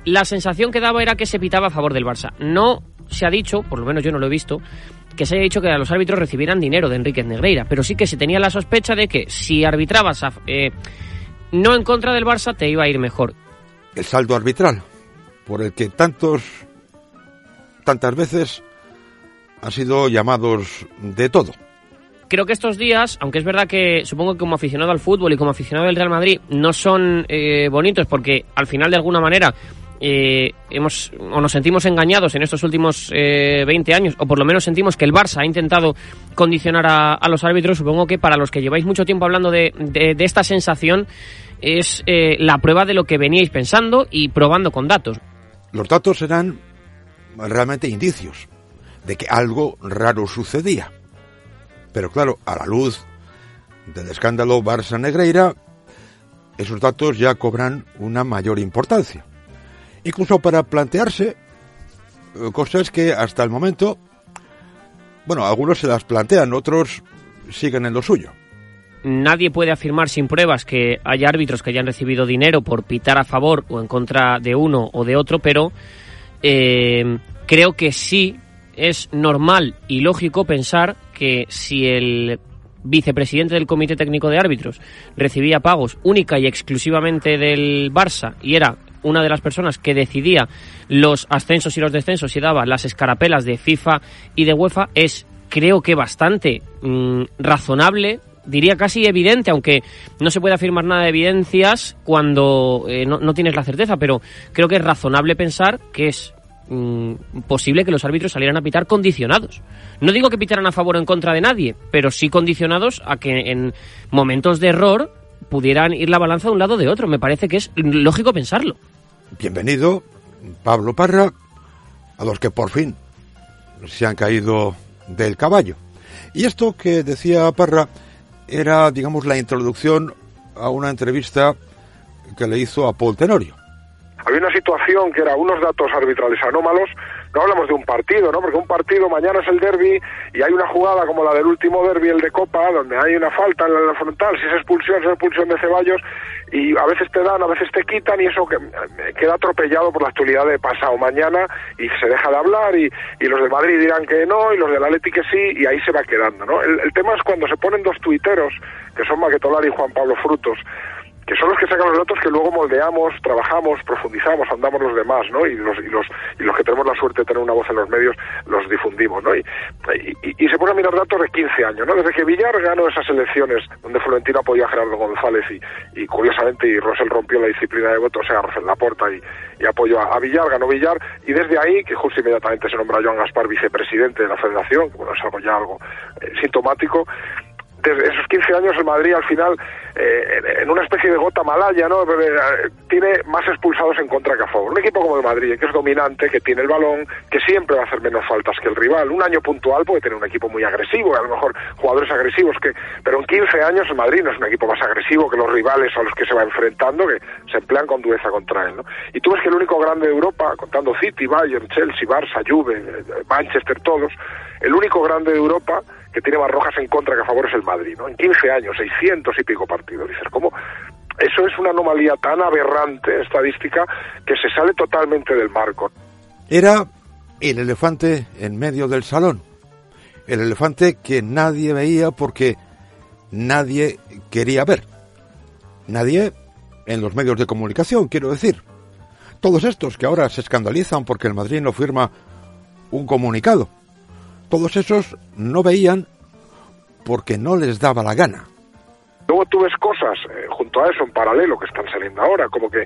Speaker 57: la sensación que daba era que se pitaba a favor del Barça. No se ha dicho, por lo menos yo no lo he visto, que se haya dicho que a los árbitros recibieran dinero de Enríquez Negreira, pero sí que se tenía la sospecha de que si arbitrabas a- eh, no en contra del Barça te iba a ir mejor.
Speaker 14: El saldo arbitral, por el que tantos, tantas veces han sido llamados de todo.
Speaker 57: Creo que estos días, aunque es verdad que supongo que como aficionado al fútbol y como aficionado del Real Madrid no son eh, bonitos porque al final de alguna manera eh, hemos o nos sentimos engañados en estos últimos eh, 20 años, o por lo menos sentimos que el Barça ha intentado condicionar a, a los árbitros, supongo que para los que lleváis mucho tiempo hablando de, esta sensación es eh, la prueba de lo que veníais pensando y probando con datos.
Speaker 14: Los datos eran realmente indicios de que algo raro sucedía. Pero claro, a la luz del escándalo Barça Negreira, esos datos ya cobran una mayor importancia. Incluso para plantearse eh, cosas que hasta el momento, bueno, algunos se las plantean, otros siguen en lo suyo.
Speaker 57: Nadie puede afirmar sin pruebas que haya árbitros que hayan recibido dinero por pitar a favor o en contra de uno o de otro, pero eh, creo que sí es normal y lógico pensar que si el vicepresidente del Comité Técnico de Árbitros recibía pagos única y exclusivamente del Barça y era una de las personas que decidía los ascensos y los descensos y daba las escarapelas de FIFA y de UEFA, es creo que bastante mmm, razonable diría casi evidente, aunque no se puede afirmar nada de evidencias cuando eh, no, tienes la certeza, pero creo que es razonable pensar que es mmm, posible que los árbitros salieran a pitar condicionados. No digo que pitaran a favor o en contra de nadie, pero sí condicionados a que en momentos de error pudieran ir la balanza de un lado o de otro. Me parece que es lógico pensarlo.
Speaker 14: Bienvenido, Pablo Parra, a los que por fin se han caído del caballo. Y esto que decía Parra era, digamos, la introducción a una entrevista que le hizo a Paul Tenorio.
Speaker 58: Había una situación que era unos datos arbitrales anómalos, no hablamos de un partido, ¿no? Porque un partido mañana es el derby y hay una jugada como la del último derby, el de Copa, donde hay una falta en la frontal, si es expulsión, si es expulsión de Ceballos, y a veces te dan, a veces te quitan, y eso que queda atropellado por la actualidad de pasado mañana y se deja de hablar, y, y los de Madrid dirán que no, y los del Atleti que sí, y ahí se va quedando, ¿no? El, el tema es cuando se ponen dos tuiteros, que son Maquetolar y Juan Pablo Frutos, que son los que sacan los datos que luego moldeamos, trabajamos, profundizamos, andamos los demás, ¿no? Y los, y los, y los que tenemos la suerte de tener una voz en los medios, los difundimos, ¿no? Y, y, se pone a mirar datos de 15 años, ¿no? Desde que Villar ganó esas elecciones donde Florentino apoyó a Gerardo González y, y curiosamente, y Rosell rompió la disciplina de voto, o sea, Rosell Laporta y, y apoyó a, Villar, ganó Villar, y desde ahí, que justo inmediatamente se nombra Joan Gaspar vicepresidente de la federación, que bueno, es algo algo eh, sintomático, esos 15 años el Madrid al final, eh, en una especie de gota malaya, ¿no? tiene más expulsados en contra que a favor. Un equipo como el Madrid, que es dominante, que tiene el balón, que siempre va a hacer menos faltas que el rival. Un año puntual puede tener un equipo muy agresivo, a lo mejor jugadores agresivos, que pero en 15 años el Madrid no es un equipo más agresivo que los rivales a los que se va enfrentando, que se emplean con dureza contra él, ¿no? Y tú ves que el único grande de Europa, contando City, Bayern, Chelsea, Barça, Juve, Manchester, todos, el único grande de Europa que tiene más rojas en contra que a favor es el Madrid, ¿no? En 15 años, 600 y pico partidos. Dices, ¿cómo? Eso es una anomalía tan aberrante estadística que se sale totalmente del marco.
Speaker 14: Era el elefante en medio del salón. El elefante que nadie veía porque nadie quería ver. Nadie en los medios de comunicación, quiero decir. Todos estos que ahora se escandalizan porque el Madrid no firma un comunicado todos esos no veían porque no les daba la gana.
Speaker 58: Luego tú ves cosas eh, junto a eso en paralelo que están saliendo ahora, como que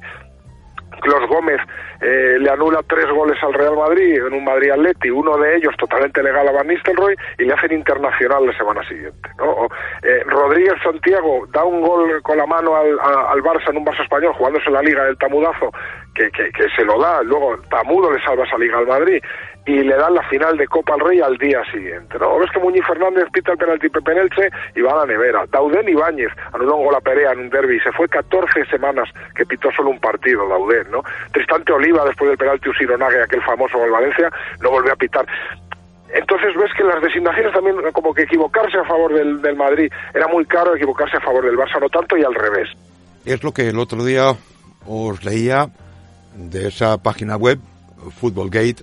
Speaker 58: Clos Gómez eh, le anula tres goles al Real Madrid en un Madrid Atleti, uno de ellos totalmente legal a Van Nistelrooy y le hacen internacional la semana siguiente. ¿no? O, eh, Rodríguez Santiago da un gol con la mano al, al, Barça en un Barça español jugándose la liga del Tamudazo que, que, que, se lo da, luego Tamudo le salva esa liga al Madrid y le dan la final de Copa al Rey al día siguiente, ¿no? O ves que Muñiz Fernández pita el penalti Pepe Nelche y va a la nevera. Dauden Ibáñez anuló un gol a Perea en un derby se fue 14 semanas que pitó solo un partido, Dauden, ¿no? Tristante Oliva, después del penalti Usironague, aquel famoso gol Valencia, no volvió a pitar. Entonces ves que las designaciones también, como que equivocarse a favor del, del Madrid era muy caro, equivocarse a favor del Barça no tanto y al revés.
Speaker 14: Es lo que el otro día os leía de esa página web, Footballgate,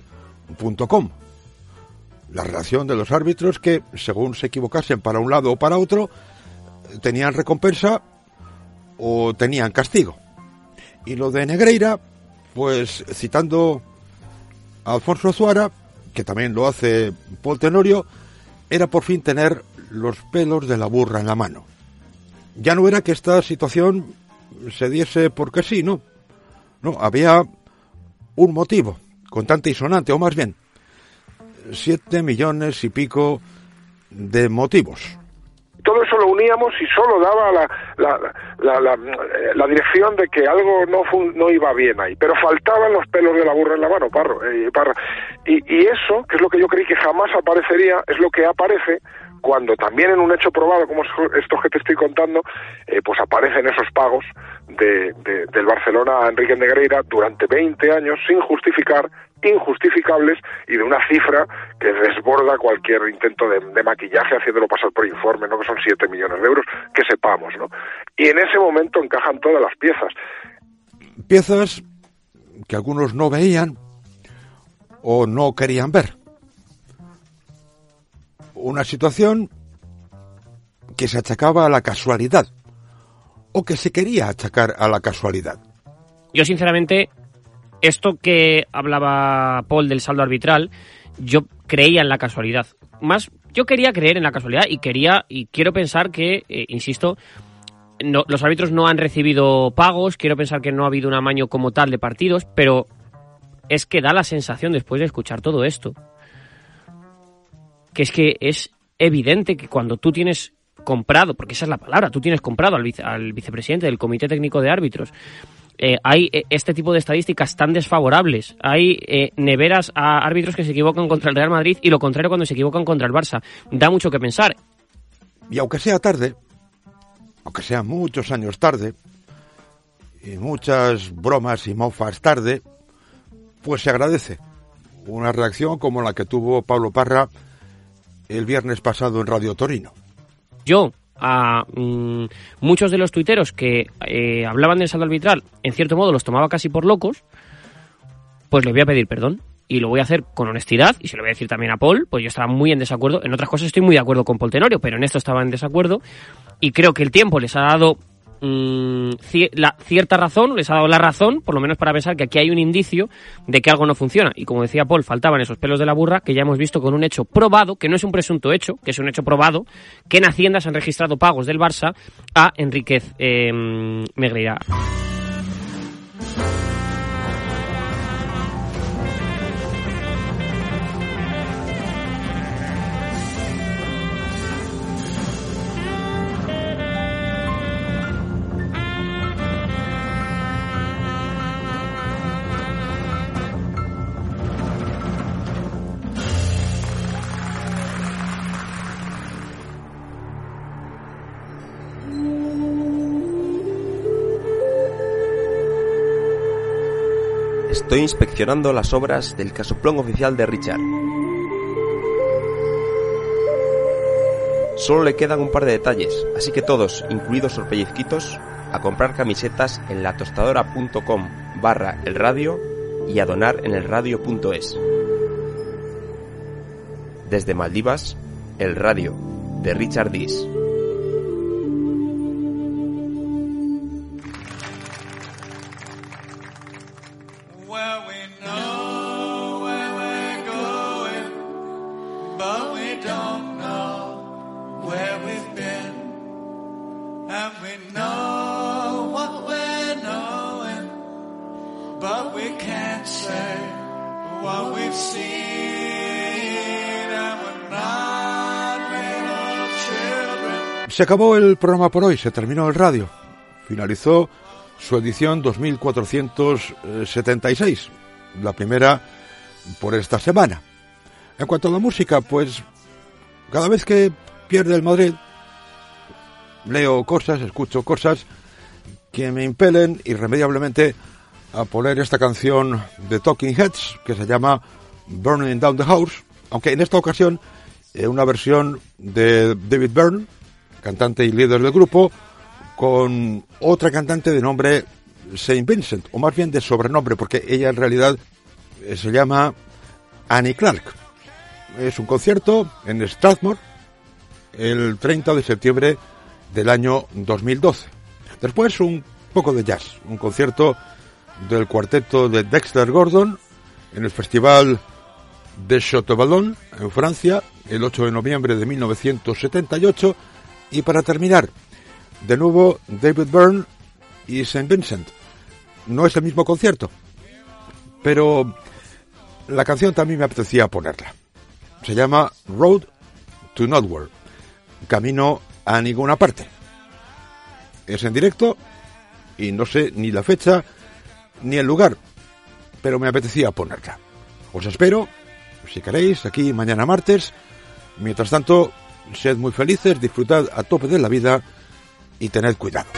Speaker 14: .com. La relación de los árbitros que, según se equivocasen para un lado o para otro, tenían recompensa o tenían castigo. Y lo de Negreira, pues citando a Alfonso Zuara, que también lo hace Paul Tenorio, era por fin tener los pelos de la burra en la mano. Ya no era que esta situación se diese porque sí, no. No, había un motivo con tanta insonante, o más bien, siete millones y pico de motivos.
Speaker 58: Todo eso lo uníamos y solo daba la, la, la, la, dirección de que algo no, fun- no iba bien ahí. Pero faltaban los pelos de la burra en la mano, Parro, eh. Y, y eso, que es lo que yo creí que jamás aparecería, es lo que aparece cuando también en un hecho probado como es esto que te estoy contando, eh, pues aparecen esos pagos de, de- del Barcelona a Enrique Negreira durante 20 años sin justificar, injustificables y de una cifra que desborda cualquier intento de, de maquillaje haciéndolo pasar por informe, ¿no? que son 7 millones de euros, que sepamos. ¿no? Y en ese momento encajan todas las piezas.
Speaker 14: Piezas que algunos no veían o no querían ver. Una situación que se achacaba a la casualidad o que se quería achacar a la casualidad.
Speaker 57: Yo, sinceramente, esto que hablaba Paul del saldo arbitral, yo creía en la casualidad. Más, yo quería creer en la casualidad y quería y quiero pensar que, eh, insisto, no- los árbitros no han recibido pagos, quiero pensar que no ha habido un amaño como tal de partidos, pero es que da la sensación después de escuchar todo esto que es que es evidente que cuando tú tienes comprado, porque esa es la palabra, tú tienes comprado al, vice- al vicepresidente del Comité Técnico de Árbitros, eh, hay eh, este tipo de estadísticas tan desfavorables, hay eh, neveras a árbitros que se equivocan contra el Real Madrid y lo contrario cuando se equivocan contra el Barça. Da mucho que pensar.
Speaker 14: Y aunque sea tarde, aunque sea muchos años tarde, y muchas bromas y mofas tarde, pues se agradece una reacción como la que tuvo Pablo Parra el viernes pasado en Radio Torino.
Speaker 57: Yo, a mm, muchos de los tuiteros que eh, hablaban del saldo arbitral, en cierto modo los tomaba casi por locos, pues les voy a pedir perdón. Y lo voy a hacer con honestidad, y se lo voy a decir también a Paul, pues yo estaba muy en desacuerdo. En otras cosas estoy muy de acuerdo con Paul Tenorio, pero en esto estaba en desacuerdo. Y creo que el tiempo les ha dado mm, ci- la, cierta razón, les ha dado la razón, por lo menos para pensar que aquí hay un indicio de que algo no funciona. Y como decía Paul, faltaban esos pelos de la burra que ya hemos visto con un hecho probado, que no es un presunto hecho, que es un hecho probado, que en Hacienda se han registrado pagos del Barça a Enríquez eh.
Speaker 59: Estoy inspeccionando las obras del casoplón oficial de Richard. Solo le quedan un par de detalles, así que todos, incluidos los pellizquitos, a comprar camisetas en latostadora.com barra el radio y a donar en el radio.es. Desde Maldivas, el radio de Richard Dis.
Speaker 14: Se acabó el programa por hoy, se terminó el radio. Finalizó su edición 2476, la primera por esta semana. En cuanto a la música, pues cada vez que pierde el Madrid, leo cosas, escucho cosas que me impelen irremediablemente a poner esta canción de Talking Heads que se llama Burning Down the House, aunque en esta ocasión eh, una versión de David Byrne, cantante y líder del grupo, con otra cantante de nombre Saint Vincent, o más bien de sobrenombre, porque ella en realidad eh, se llama Annie Clark. Es un concierto en Strathmore el 30 de septiembre del año 2012. Después un poco de jazz, un concierto del cuarteto de Dexter Gordon en el Festival de Château-Vallon en Francia el 8 de noviembre de 1978 y para terminar de nuevo David Byrne y St. Vincent. No es el mismo concierto,
Speaker 59: Pero la canción también me apetecía ponerla. Se llama Road to Nowhere, Camino a ninguna parte. Es en directo y no sé ni la fecha ni el lugar, pero me apetecía ponerla. Os espero, si queréis, aquí mañana martes. Mientras tanto, sed muy felices, disfrutad a tope de la vida y tened cuidado.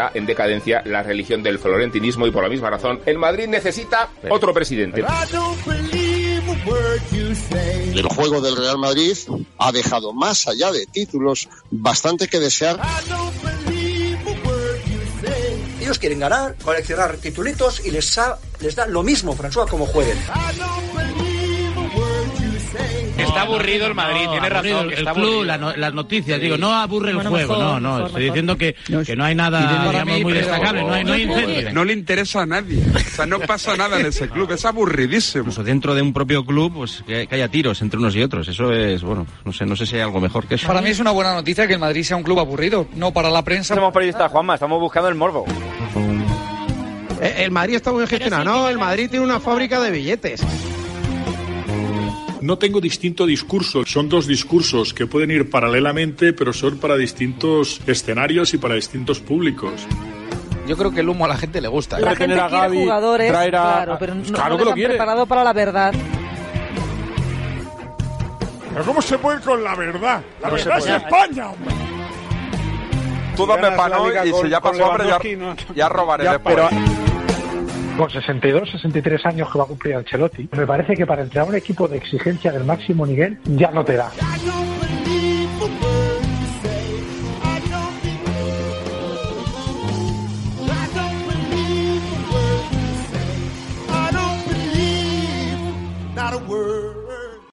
Speaker 60: Está en decadencia la religión del florentinismo y por la misma razón el Madrid necesita otro presidente.
Speaker 61: El juego del Real Madrid ha dejado más allá de títulos bastante que desear.
Speaker 62: Ellos quieren ganar, coleccionar titulitos y les, ha- les da lo mismo, François, como jueguen.
Speaker 31: Está aburrido el Madrid, tiene razón.
Speaker 63: el
Speaker 31: El,
Speaker 63: club,
Speaker 31: club,
Speaker 63: la
Speaker 31: la- las noticias,
Speaker 63: Sí.
Speaker 31: digo, no aburre el
Speaker 63: Bueno,
Speaker 31: juego,
Speaker 63: mejor,
Speaker 31: no, no,
Speaker 63: mejor,
Speaker 31: estoy
Speaker 63: mejor.
Speaker 31: diciendo que, que no hay nada, digamos, muy destacable, no hay, no hay (laughs) incendio.
Speaker 64: No le interesa a nadie. O sea, no pasa nada en ese club. Es aburridísimo.
Speaker 65: Incluso dentro de un propio club, pues que, que haya tiros entre unos y otros. Eso es, bueno, no sé, no sé si hay algo mejor que eso.
Speaker 32: Para mí es una buena noticia que el Madrid sea un club aburrido, no para la prensa.
Speaker 3: Somos periodistas, Juanma, estamos buscando el morbo.
Speaker 30: Eh, El Madrid está muy gestionado. No, el Madrid tiene una fábrica de billetes.
Speaker 66: No tengo distinto discurso, son dos discursos que pueden ir paralelamente, pero son para distintos escenarios y para distintos públicos.
Speaker 10: Yo creo que el humo a la gente le gusta.
Speaker 67: La gente quiere jugadores, claro, pero no,
Speaker 10: Claro
Speaker 67: no
Speaker 10: que lo quiere.
Speaker 67: preparado para la verdad.
Speaker 24: Pero ¿cómo se puede ir con la verdad? La
Speaker 61: No
Speaker 24: verdad es. España, hombre.
Speaker 61: Tú dame
Speaker 24: Ganas la
Speaker 61: pan hoy
Speaker 24: liga
Speaker 61: y si ya pasó hambre ya, ya robaré
Speaker 24: Ya,
Speaker 61: después.
Speaker 24: pero-
Speaker 68: Con 62, 63 años que va a cumplir Ancelotti, me parece que para entrar a un equipo de exigencia del máximo nivel ya no te da.